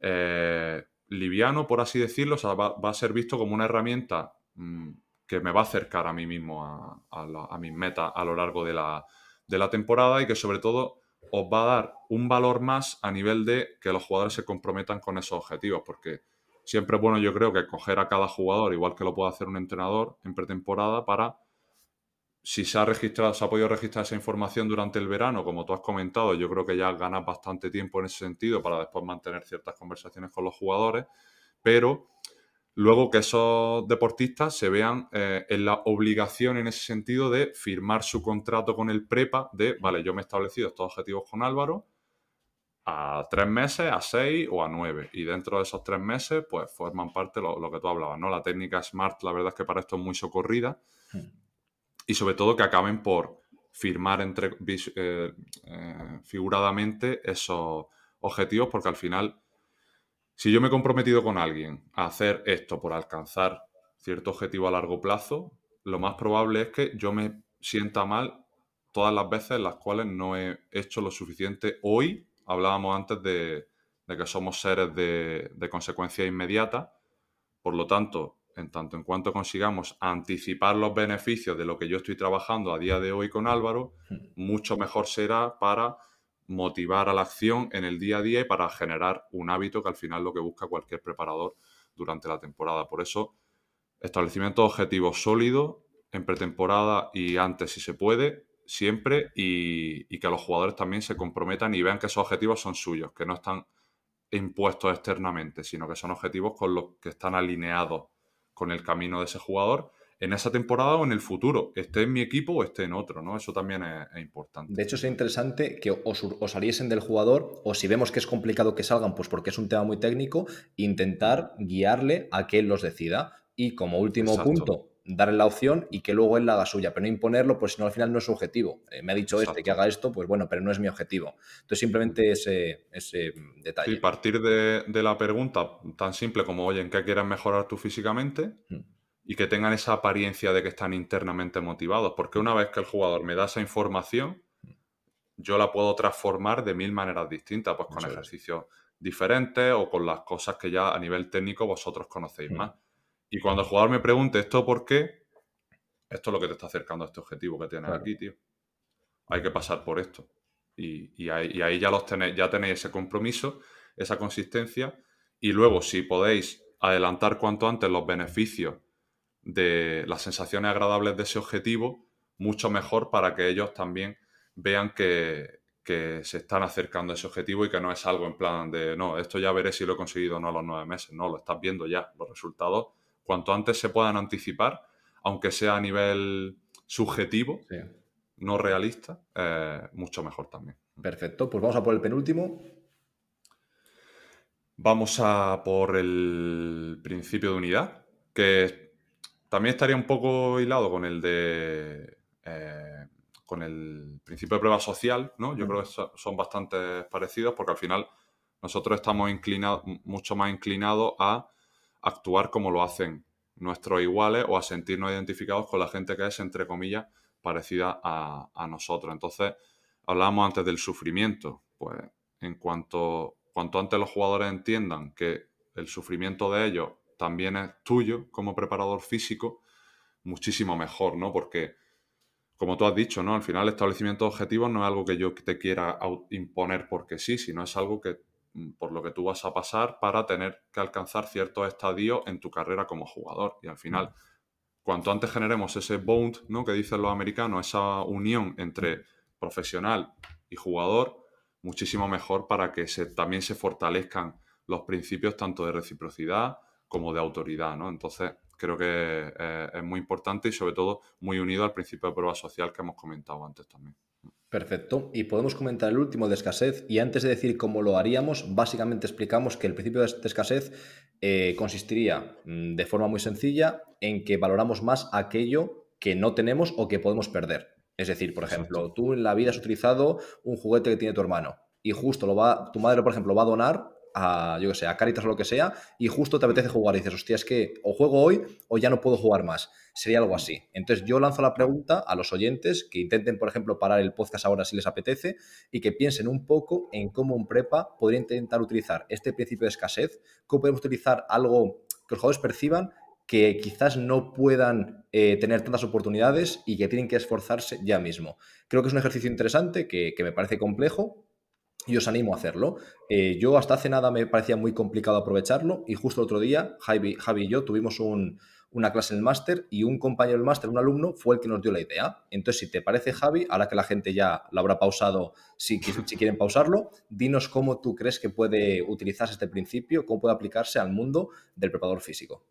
Speaker 1: eh, liviano, por así decirlo, o sea, va, a ser visto como una herramienta mm, que me va a acercar a mí mismo a, a mis metas a lo largo de la de la temporada y que sobre todo os va a dar un valor más a nivel de que los jugadores se comprometan con esos objetivos, porque siempre es bueno yo creo que coger a cada jugador, igual que lo puede hacer un entrenador en pretemporada, para si se ha registrado, se ha podido registrar esa información durante el verano, como tú has comentado, yo creo que ya ganas bastante tiempo en ese sentido para después mantener ciertas conversaciones con los jugadores, pero luego que esos deportistas se vean eh, en la obligación en ese sentido de firmar su contrato con el prepa de, vale, yo me he establecido estos objetivos con Álvaro a tres meses, a seis o a nueve. Y dentro de esos tres meses, pues forman parte lo, lo que tú hablabas, ¿no? La técnica SMART, la verdad es que para esto es muy socorrida. Hmm. Y sobre todo que acaben por firmar entre, eh, eh, figuradamente esos objetivos, porque al final si yo me he comprometido con alguien a hacer esto por alcanzar cierto objetivo a largo plazo, lo más probable es que yo me sienta mal todas las veces en las cuales no he hecho lo suficiente. Hoy hablábamos antes de, que somos seres de, de, consecuencia inmediata, por lo tanto, en tanto en cuanto consigamos anticipar los beneficios de lo que yo estoy trabajando a día de hoy con Álvaro, hmm. mucho mejor será para motivar a la acción en el día a día y para generar un hábito que al final lo que busca cualquier preparador durante la temporada. Por eso, establecimiento de objetivos sólidos en pretemporada y antes si se puede, siempre, y, que los jugadores también se comprometan y vean que esos objetivos son suyos, que no están impuestos externamente, sino que son objetivos con los que están alineados con el camino de ese jugador en esa temporada o en el futuro, esté en mi equipo o esté en otro, ¿no? Eso también es, importante.
Speaker 2: De hecho, es interesante que os, saliesen del jugador o si vemos que es complicado que salgan, pues porque es un tema muy técnico, intentar guiarle a que él los decida. Y como último punto, darle la opción y que luego él la haga suya, pero no imponerlo, pues si no al final no es su objetivo. Eh, me ha dicho este que haga esto, pues bueno, pero no es mi objetivo. Entonces simplemente ese, ese detalle.
Speaker 1: Y partir de, la pregunta tan simple como, oye, ¿en qué quieres mejorar tú físicamente? Hmm y que tengan esa apariencia de que están internamente motivados, porque una vez que el jugador me da esa información, yo la puedo transformar de mil maneras distintas, pues con ejercicios diferentes o con las cosas que ya a nivel técnico vosotros conocéis mm. más. Y cuando el jugador me pregunte esto por qué, esto es lo que te está acercando a este objetivo que tienes aquí, tío. Hay que pasar por esto. Y, ahí, ya, los tenéis, ya tenéis ese compromiso, esa consistencia. Y luego, si podéis adelantar cuanto antes los beneficios de las sensaciones agradables de ese objetivo, mucho mejor para que ellos también vean que, se están acercando a ese objetivo y que no es algo en plan de, no, esto ya veré si lo he conseguido o no a los nueve meses. No, lo estás viendo ya. Los resultados, cuanto antes se puedan anticipar, aunque sea a nivel subjetivo, no realista, eh, mucho mejor también.
Speaker 2: Perfecto, pues vamos a por el penúltimo.
Speaker 1: Vamos a por el principio de unidad, que también estaría un poco hilado con el de. Eh, con el principio de prueba social, ¿no? Yo creo que son bastante parecidos porque al final nosotros estamos inclinados, mucho más inclinados a actuar como lo hacen nuestros iguales o a sentirnos identificados con la gente que es, entre comillas, parecida a, a nosotros. Entonces, hablábamos antes del sufrimiento. Pues en cuanto, cuanto antes los jugadores entiendan que el sufrimiento de ellos también es tuyo como preparador físico, muchísimo mejor, ¿no? Porque, como tú has dicho, ¿no? Al final el establecimiento de objetivos no es algo que yo te quiera imponer porque sí, sino es algo que mm, por lo que tú vas a pasar para tener que alcanzar ciertos estadios en tu carrera como jugador. Y al final, cuanto antes generemos ese bond, ¿no? Que dicen los americanos, esa unión entre profesional y jugador, muchísimo mejor para que se, también se fortalezcan los principios tanto de reciprocidad como de autoridad, ¿no? Entonces, creo que es muy importante y sobre todo muy unido al principio de prueba social que hemos comentado antes también.
Speaker 2: Perfecto. Y podemos comentar el último de escasez. Y antes de decir cómo lo haríamos, básicamente explicamos que el principio de escasez eh, consistiría mm, de forma muy sencilla en que valoramos más aquello que no tenemos o que podemos perder. Es decir, por ejemplo, tú en la vida has utilizado un juguete que tiene tu hermano y justo lo va, tu madre, por ejemplo, va a donar a, yo que sé, a Caritas o lo que sea, y justo te apetece jugar y dices, hostia, es que o juego hoy o ya no puedo jugar más. Sería algo así. Entonces yo lanzo la pregunta a los oyentes que intenten, por ejemplo, parar el podcast ahora si les apetece y que piensen un poco en cómo un prepa podría intentar utilizar este principio de escasez, cómo podemos utilizar algo que los jugadores perciban que quizás no puedan eh, tener tantas oportunidades y que tienen que esforzarse ya mismo. Creo que es un ejercicio interesante que, que me parece complejo, y os animo a hacerlo. Eh, yo hasta hace nada me parecía muy complicado aprovecharlo y justo el otro día Javi, Javi y yo tuvimos una clase en el máster y un compañero del máster, un alumno, fue el que nos dio la idea. Entonces, si te parece, Javi, ahora que la gente ya lo habrá pausado, si, si quieren pausarlo, dinos cómo tú crees que puede utilizarse este principio, cómo puede aplicarse al mundo del preparador físico.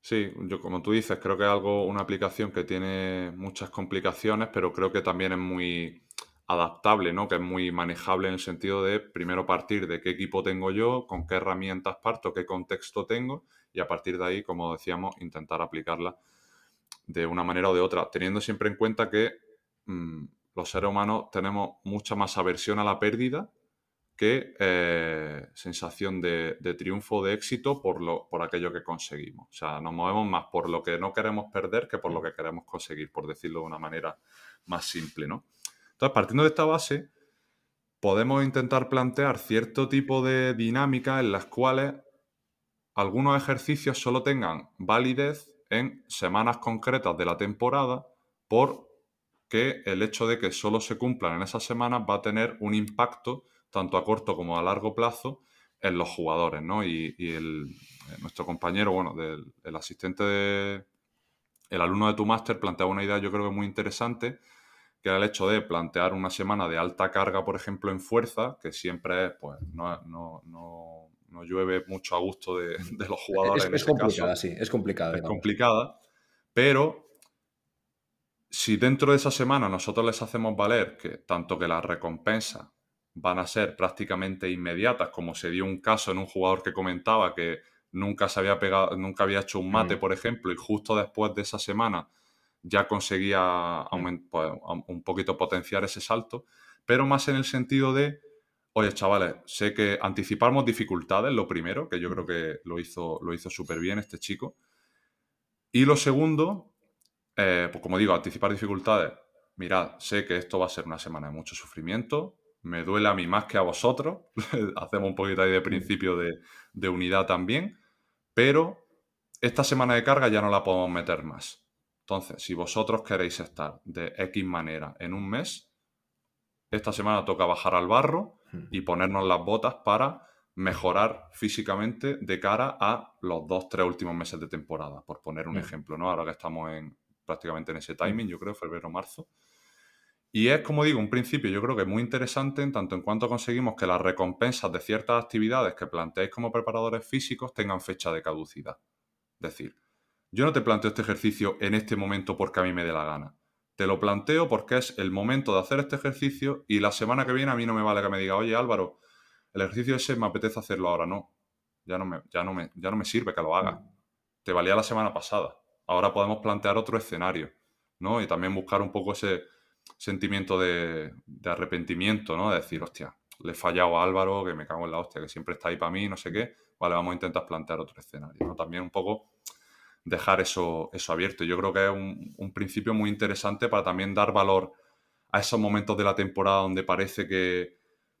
Speaker 1: Sí, yo como tú dices, creo que es algo, una aplicación que tiene muchas complicaciones, pero creo que también es muy adaptable, ¿no? Que es muy manejable en el sentido de primero partir de qué equipo tengo yo, con qué herramientas parto, qué contexto tengo y a partir de ahí, como decíamos, intentar aplicarla de una manera o de otra, teniendo siempre en cuenta que mm, los seres humanos tenemos mucha más aversión a la pérdida que eh, sensación de, triunfo, de éxito por, lo, por aquello que conseguimos. O sea, nos movemos más por lo que no queremos perder que por lo que queremos conseguir, por decirlo de una manera más simple, ¿no? Entonces, partiendo de esta base, podemos intentar plantear cierto tipo de dinámicas en las cuales algunos ejercicios solo tengan validez en semanas concretas de la temporada porque el hecho de que solo se cumplan en esas semanas va a tener un impacto tanto a corto como a largo plazo en los jugadores, ¿no? Y, el, nuestro compañero, bueno, del, el asistente de, el alumno de tu máster planteaba una idea yo creo que muy interesante que era el hecho de plantear una semana de alta carga, por ejemplo, en fuerza, que siempre pues, no, no, no, llueve mucho a gusto de, los jugadores.
Speaker 2: Es, complicada, sí, es complicada.
Speaker 1: Es complicada, pero si dentro de esa semana nosotros les hacemos valer que tanto que las recompensas van a ser prácticamente inmediatas, como se dio un caso en un jugador que comentaba que nunca se había pegado, nunca había hecho un mate, mm. por ejemplo, y justo después de esa semana ya conseguía un poquito potenciar ese salto, pero más en el sentido de, oye, chavales, sé que anticipamos dificultades, lo primero, que yo creo que lo hizo, lo hizo súper bien este chico. Y lo segundo, eh, pues como digo, anticipar dificultades. Mirad, sé que esto va a ser una semana de mucho sufrimiento, me duele a mí más que a vosotros, hacemos un poquito ahí de principio de, de unidad también, pero esta semana de carga ya no la podemos meter más. Entonces, si vosotros queréis estar de X manera en un mes, esta semana toca bajar al barro hmm. y ponernos las botas para mejorar físicamente de cara a los dos, tres últimos meses de temporada, por poner un hmm. ejemplo, ¿no? Ahora que estamos en prácticamente en ese hmm. timing, yo creo, febrero, marzo. Y es, como digo, un principio yo creo que muy interesante en tanto en cuanto conseguimos que las recompensas de ciertas actividades que planteéis como preparadores físicos tengan fecha de caducidad. Es decir, yo no te planteo este ejercicio en este momento porque a mí me dé la gana. Te lo planteo porque es el momento de hacer este ejercicio y la semana que viene a mí no me vale que me diga, oye Álvaro, el ejercicio ese me apetece hacerlo ahora. No, ya no me, ya no me, ya no me sirve que lo haga. Mm. Te valía la semana pasada. Ahora podemos plantear otro escenario, ¿no? Y también buscar un poco ese sentimiento de, de arrepentimiento, ¿no? De decir, hostia, le he fallado a Álvaro, que me cago en la hostia, que siempre está ahí para mí, no sé qué. Vale, vamos a intentar plantear otro escenario, ¿no? También un poco dejar eso, eso abierto. Yo creo que es un, principio muy interesante para también dar valor a esos momentos de la temporada donde parece que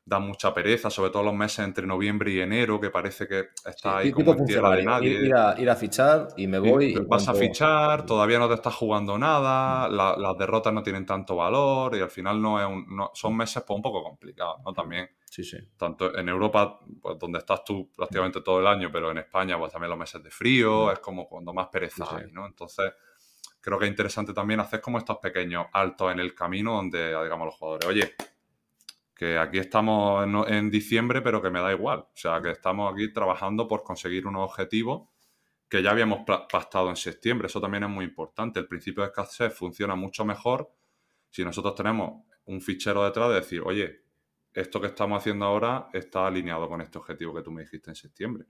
Speaker 1: da mucha pereza, sobre todo los meses entre noviembre y enero, que parece que está ahí como en tierra de nadie.
Speaker 2: Ir, a, fichar y me voy.
Speaker 1: Y vas a fichar, todavía no te estás jugando nada, las derrotas no tienen tanto valor y al final no es un, son meses pues, un poco complicados, ¿no? También
Speaker 2: Sí, sí.
Speaker 1: Tanto en Europa, pues donde estás tú prácticamente todo el año, pero en España, pues también los meses de frío, es como cuando más pereza hay, ¿no? Entonces, creo que es interesante también hacer como estos pequeños altos en el camino donde, digamos, los jugadores, oye, que aquí estamos en, en, diciembre, pero que me da igual. O sea, que estamos aquí trabajando por conseguir unos objetivos que ya habíamos pactado en septiembre. Eso también es muy importante. El principio de escasez funciona mucho mejor si nosotros tenemos un fichero detrás de decir, oye, esto que estamos haciendo ahora está alineado con este objetivo que tú me dijiste en septiembre.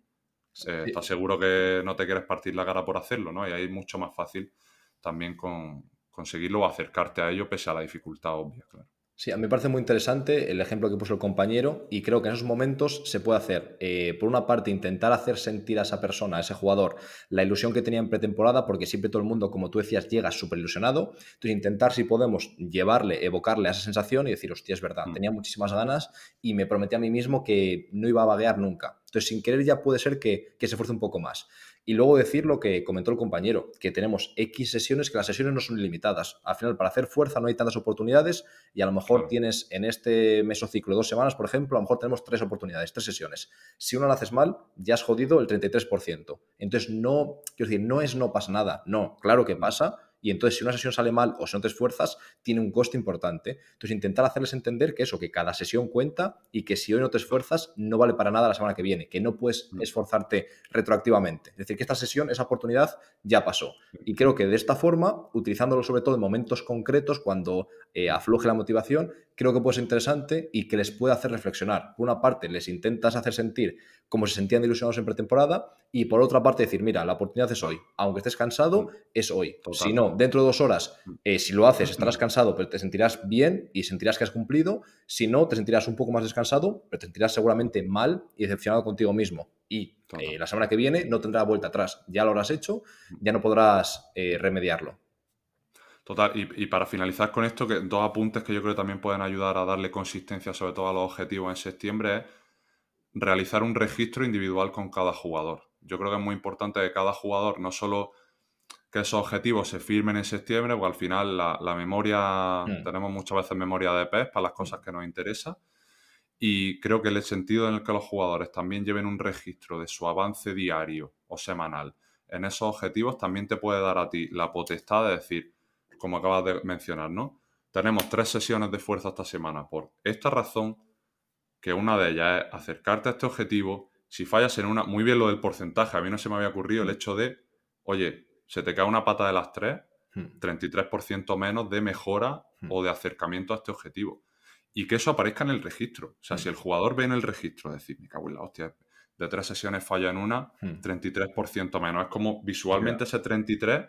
Speaker 1: Eh, ¿Estás seguro que no te quieres partir la cara por hacerlo? ¿no? Y ahí es mucho más fácil también con, conseguirlo o acercarte a ello pese a la dificultad obvia, claro.
Speaker 2: Sí, a mí me parece muy interesante el ejemplo que puso el compañero y creo que en esos momentos se puede hacer, eh, por una parte, intentar hacer sentir a esa persona, a ese jugador, la ilusión que tenía en pretemporada, porque siempre todo el mundo, como tú decías, llega súper ilusionado. Entonces, intentar si podemos llevarle, evocarle a esa sensación y decir, hostia, es verdad, mm. tenía muchísimas ganas y me prometí a mí mismo que no iba a vaguear nunca. Entonces, sin querer ya puede ser que, que se esfuerce un poco más. Y luego decir lo que comentó el compañero, que tenemos X sesiones, que las sesiones no son ilimitadas. Al final, para hacer fuerza no hay tantas oportunidades y a lo mejor tienes en este mesociclo dos semanas, por ejemplo, a lo mejor tenemos tres oportunidades, tres sesiones. Si una la haces mal, ya has jodido el 33%. Entonces, no, quiero decir, no es no pasa nada. No, claro que pasa, y entonces si una sesión sale mal o si no te esfuerzas, tiene un coste importante. Entonces intentar hacerles entender que eso, que cada sesión cuenta y que si hoy no te esfuerzas, no vale para nada la semana que viene, que no puedes mm. esforzarte retroactivamente. Es decir, que esta sesión, esa oportunidad ya pasó. Y creo que de esta forma, utilizándolo sobre todo en momentos concretos, cuando eh, afloje la motivación, creo que puede ser interesante y que les puede hacer reflexionar. Por una parte, les intentas hacer sentir como se sentían ilusionados en pretemporada y por otra parte decir, mira, la oportunidad es hoy. Aunque estés cansado, mm. es hoy. Si no, dentro de dos horas, mm. eh, si lo haces, estarás cansado, pero te sentirás bien y sentirás que has cumplido. Si no, te sentirás un poco más descansado, pero te sentirás seguramente mal y decepcionado contigo mismo. Y eh, la semana que viene no tendrá vuelta atrás. Ya lo habrás hecho, mm. ya no podrás eh, remediarlo.
Speaker 1: Total, y, para finalizar con esto, que dos apuntes que yo creo que también pueden ayudar a darle consistencia sobre todo a los objetivos en septiembre es realizar un registro individual con cada jugador. Yo creo que es muy importante que cada jugador no solo que esos objetivos se firmen en septiembre, porque al final la, memoria, mm. tenemos muchas veces memoria de PES para las cosas que nos interesan. Y creo que el sentido en el que los jugadores también lleven un registro de su avance diario o semanal en esos objetivos también te puede dar a ti la potestad de decir, como acabas de mencionar, ¿no? Tenemos tres sesiones de fuerza esta semana. Por esta razón, que una de ellas es acercarte a este objetivo. Si fallas en una, muy bien lo del porcentaje, a mí no se me había ocurrido el hecho de, oye, se te cae una pata de las tres, 33% hmm. menos de mejora hmm. o de acercamiento a este objetivo. Y que eso aparezca en el registro. O sea, si hmm. el jugador ve en el registro, decir, me cago en la hostia, de tres sesiones falla en una, 33% menos. Es como visualmente ese 33,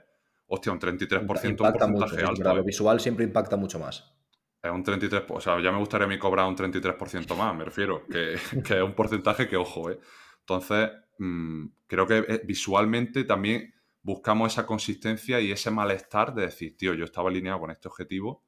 Speaker 1: hostia, un 33% un porcentaje
Speaker 2: alto. Lo visual siempre impacta mucho más.
Speaker 1: Es un 33%, o sea, ya me gustaría a mí cobrar un 33% más, me refiero, que, que, es un porcentaje que, ojo, ¿eh? Entonces, mm, creo que eh, visualmente también buscamos esa consistencia y ese malestar de decir, tío, yo estaba alineado con este objetivo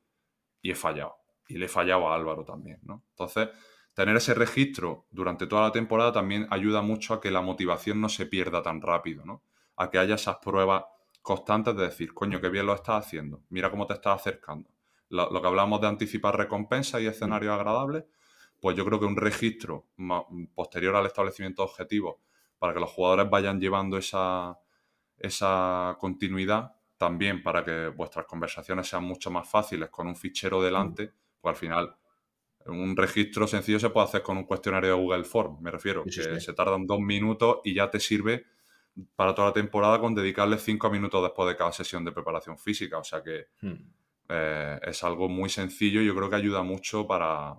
Speaker 1: y he fallado. Y le he fallado a Álvaro también, ¿no? Entonces, tener ese registro durante toda la temporada también ayuda mucho a que la motivación no se pierda tan rápido, ¿no? A que haya esas pruebas constantes de decir, coño, qué bien lo estás haciendo, mira cómo te estás acercando. Lo, que hablamos de anticipar recompensas y escenarios agradables, pues yo creo que un registro posterior al establecimiento de objetivos para que los jugadores vayan llevando esa, esa continuidad también para que vuestras conversaciones sean mucho más fáciles con un fichero delante, pues al final un registro sencillo se puede hacer con un cuestionario de Google Form, me refiero, que se tardan dos minutos y ya te sirve para toda la temporada con dedicarle cinco minutos después de cada sesión de preparación física. O sea que hmm. eh, es algo muy sencillo y yo creo que ayuda mucho para,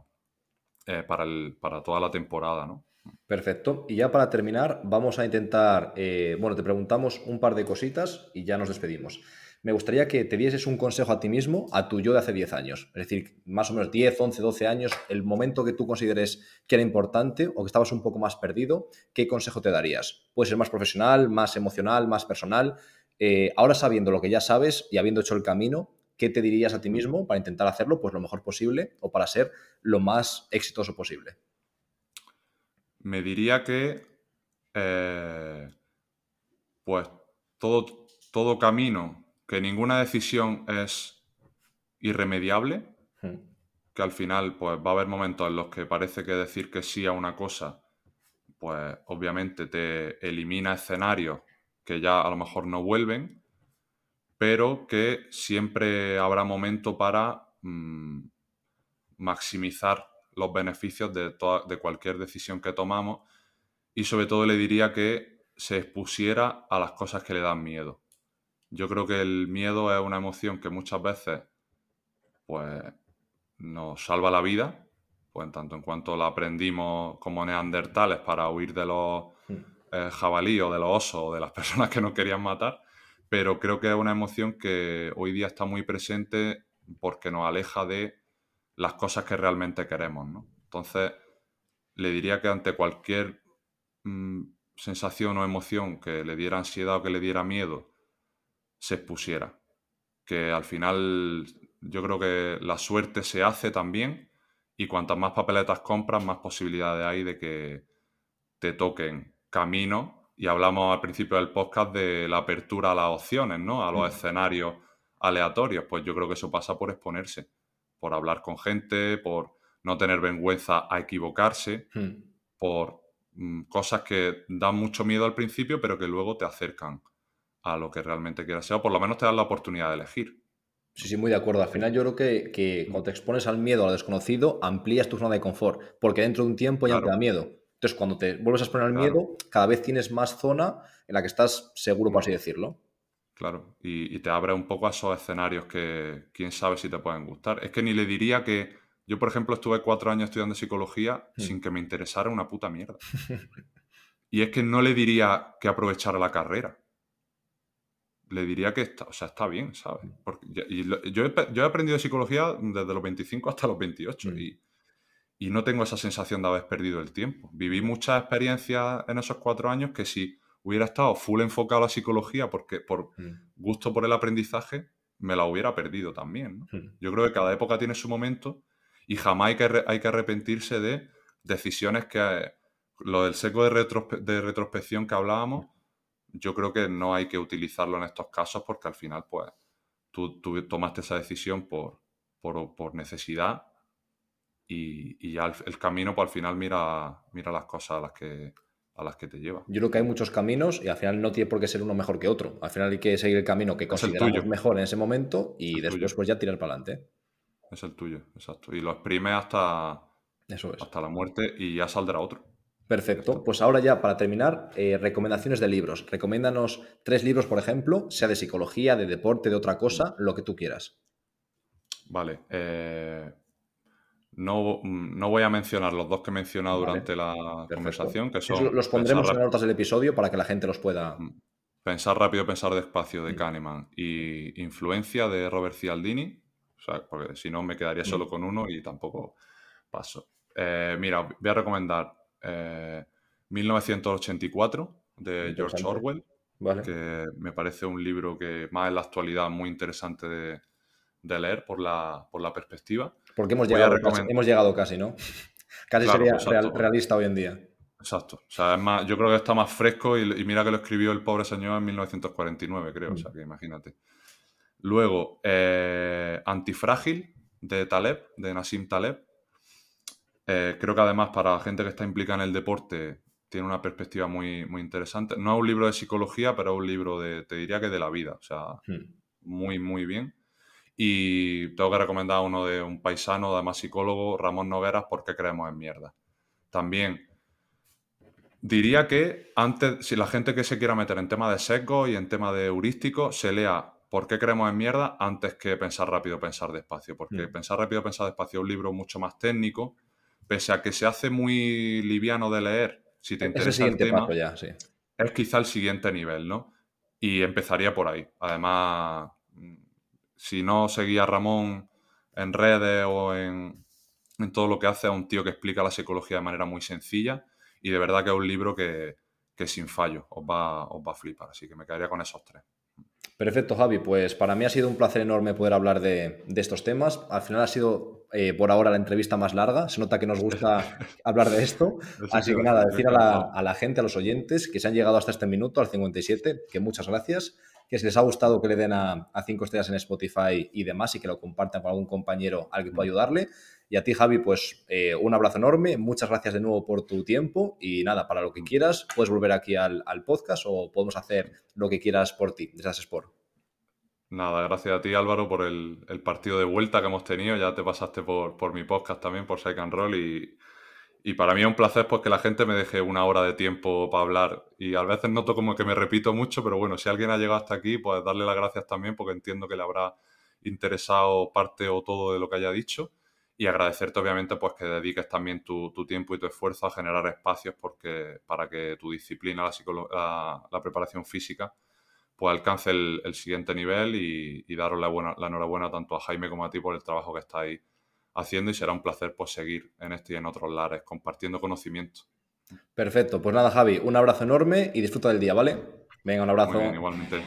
Speaker 1: eh, para, para toda la temporada, ¿no?
Speaker 2: Perfecto. Y ya para terminar, vamos a intentar, eh, bueno, te preguntamos un par de cositas y ya nos despedimos. Me gustaría que te dieses un consejo a ti mismo, a tu yo de hace 10 años. Es decir, más o menos 10, 11, 12 años, el momento que tú consideres que era importante o que estabas un poco más perdido, ¿qué consejo te darías? Puede ser más profesional, más emocional, más personal. Eh, ahora sabiendo lo que ya sabes y habiendo hecho el camino, ¿qué te dirías a ti mismo para intentar hacerlo pues, lo mejor posible o para ser lo más exitoso posible?
Speaker 1: Me diría que, eh, pues, todo, todo camino, que ninguna decisión es irremediable, hmm. que al final, pues, va a haber momentos en los que parece que decir que sí a una cosa, pues, obviamente te elimina escenarios que ya a lo mejor no vuelven, pero que siempre habrá momento para mm, maximizar los beneficios de, de cualquier decisión que tomamos y sobre todo le diría que se expusiera a las cosas que le dan miedo. Yo creo que el miedo es una emoción que muchas veces pues nos salva la vida, pues en tanto en cuanto la aprendimos como neandertales para huir de los hmm. eh, jabalíes o de los osos o de las personas que nos querían matar, pero creo que es una emoción que hoy día está muy presente porque nos aleja de las cosas que realmente queremos, ¿no? Entonces, le diría que ante cualquier mm, sensación o emoción que le diera ansiedad o que le diera miedo, se expusiera. Que al final yo creo que la suerte se hace también y cuantas más papeletas compras, más posibilidades hay de que te toquen camino. Y hablamos al principio del podcast de la apertura a las opciones, ¿no? A los mm. escenarios aleatorios. Pues yo creo que eso pasa por exponerse, por hablar con gente, por no tener vergüenza a equivocarse, mm. por mm, cosas que dan mucho miedo al principio, pero que luego te acercan a lo que realmente quieras ser, o por lo menos te dan la oportunidad de elegir.
Speaker 2: Sí, sí, muy de acuerdo. Al final yo creo que, cuando te expones al miedo, al desconocido, amplías tu zona de confort, porque dentro de un tiempo ya te da miedo. Entonces, cuando te vuelves a exponer al miedo, cada vez tienes más zona en la que estás seguro, por así decirlo.
Speaker 1: Claro, y, te abre un poco a esos escenarios que quién sabe si te pueden gustar. Es que ni le diría que yo, por ejemplo, estuve cuatro años estudiando psicología hmm. sin que me interesara una puta mierda. y es que no le diría que aprovechara la carrera le diría que está, o sea, está bien, ¿sabes? Porque yo, he, aprendido psicología desde los 25 hasta los 28 mm. y, no tengo esa sensación de haber perdido el tiempo. Viví muchas experiencias en esos cuatro años que si hubiera estado full enfocado a la psicología porque por mm. gusto por el aprendizaje, me la hubiera perdido también. Mm. Yo creo que cada época tiene su momento y jamás hay que, hay que arrepentirse de decisiones que... Lo del seco de, de retrospección que hablábamos yo creo que no hay que utilizarlo en estos casos porque al final, pues, tú, tomaste esa decisión por, por, necesidad y, ya el, camino, pues al final mira, mira las cosas a las que a las que te lleva.
Speaker 2: Yo creo que hay muchos caminos y al final no tiene por qué ser uno mejor que otro. Al final hay que seguir el camino que consideramos mejor en ese momento y después pues ya tirar para adelante.
Speaker 1: Es el tuyo, exacto. Y lo exprime hasta,
Speaker 2: Eso
Speaker 1: hasta la muerte y ya saldrá otro.
Speaker 2: Perfecto. Pues ahora ya para terminar, eh, recomendaciones de libros. Recomiéndanos tres libros, por ejemplo, sea de psicología, de deporte, de otra cosa, lo que tú quieras.
Speaker 1: Vale. Eh, no, voy a mencionar los dos que he mencionado durante la conversación, que son...
Speaker 2: los pondremos en las notas del episodio para que la gente los pueda... Mm.
Speaker 1: Pensar rápido, pensar despacio de mm. Kahneman y Influencia de Robert Cialdini. O sea, porque si no me quedaría solo mm. con uno y tampoco paso. Eh, mira, voy a recomendar 1984 eh, de George Orwell, que me parece un libro que más en la actualidad muy interesante de, leer por la, por la perspectiva.
Speaker 2: Porque hemos llegado, casi, hemos llegado casi, ¿no? Casi sería realista hoy en día.
Speaker 1: Exacto. O sea, es más, yo creo que está más fresco y, mira que lo escribió el pobre señor en 1949, creo. O sea, mm. que imagínate. Luego, eh, Antifrágil de Taleb, de Nassim Taleb, eh, creo que además para la gente que está implicada en el deporte tiene una perspectiva muy, muy interesante. No es un libro de psicología, pero es un libro de, te diría que de la vida. O sea, hmm. muy, muy bien. Y tengo que recomendar uno de un paisano, además psicólogo, Ramón Nogueras, porque creemos en mierda. También diría que antes, si la gente que se quiera meter en tema de sesgo y en tema de heurístico, se lea ¿Por qué creemos en mierda? antes que pensar rápido, pensar despacio. Porque hmm. pensar rápido, pensar despacio es un libro mucho más técnico pese a que se hace muy liviano de leer, si te interesa el, tema, es quizá el siguiente nivel, ¿no? Y empezaría por ahí. Además, si no seguía a Ramón en redes o en, todo lo que hace, es un tío que explica la psicología de manera muy sencilla y de verdad que es un libro que, que sin fallo os va, os va a flipar. Así que me quedaría con esos tres.
Speaker 2: Perfecto, Javi. Pues para mí ha sido un placer enorme poder hablar de, estos temas. Al final ha sido eh, por ahora la entrevista más larga. Se nota que nos gusta hablar de esto. Así que nada, decir a la, gente, a los oyentes que se han llegado hasta este minuto, al 57, que muchas gracias. Que si les ha gustado que le den a, cinco estrellas en Spotify y demás y que lo compartan con algún compañero al que pueda ayudarle. Y a ti, Javi, pues eh, un abrazo enorme. Muchas gracias de nuevo por tu tiempo. Y nada, para lo que quieras, puedes volver aquí al, podcast o podemos hacer lo que quieras por ti, desde Sport.
Speaker 1: Nada, gracias a ti Álvaro por el, partido de vuelta que hemos tenido. Ya te pasaste por, mi podcast también, por Psych and Roll. Y, para mí es un placer pues, que la gente me deje una hora de tiempo para hablar. Y a veces noto como que me repito mucho, pero bueno, si alguien ha llegado hasta aquí, pues darle las gracias también porque entiendo que le habrá interesado parte o todo de lo que haya dicho. Y agradecerte obviamente pues que dediques también tu, tiempo y tu esfuerzo a generar espacios porque, para que tu disciplina, la, la, preparación física, pues alcance el, siguiente nivel y, y daros la, buena, la enhorabuena tanto a Jaime como a ti por el trabajo que estáis haciendo y será un placer pues seguir en este y en otros lares compartiendo conocimiento.
Speaker 2: Perfecto, pues nada Javi, un abrazo enorme y disfruta del día, ¿vale? Venga, un abrazo.
Speaker 1: igualmente.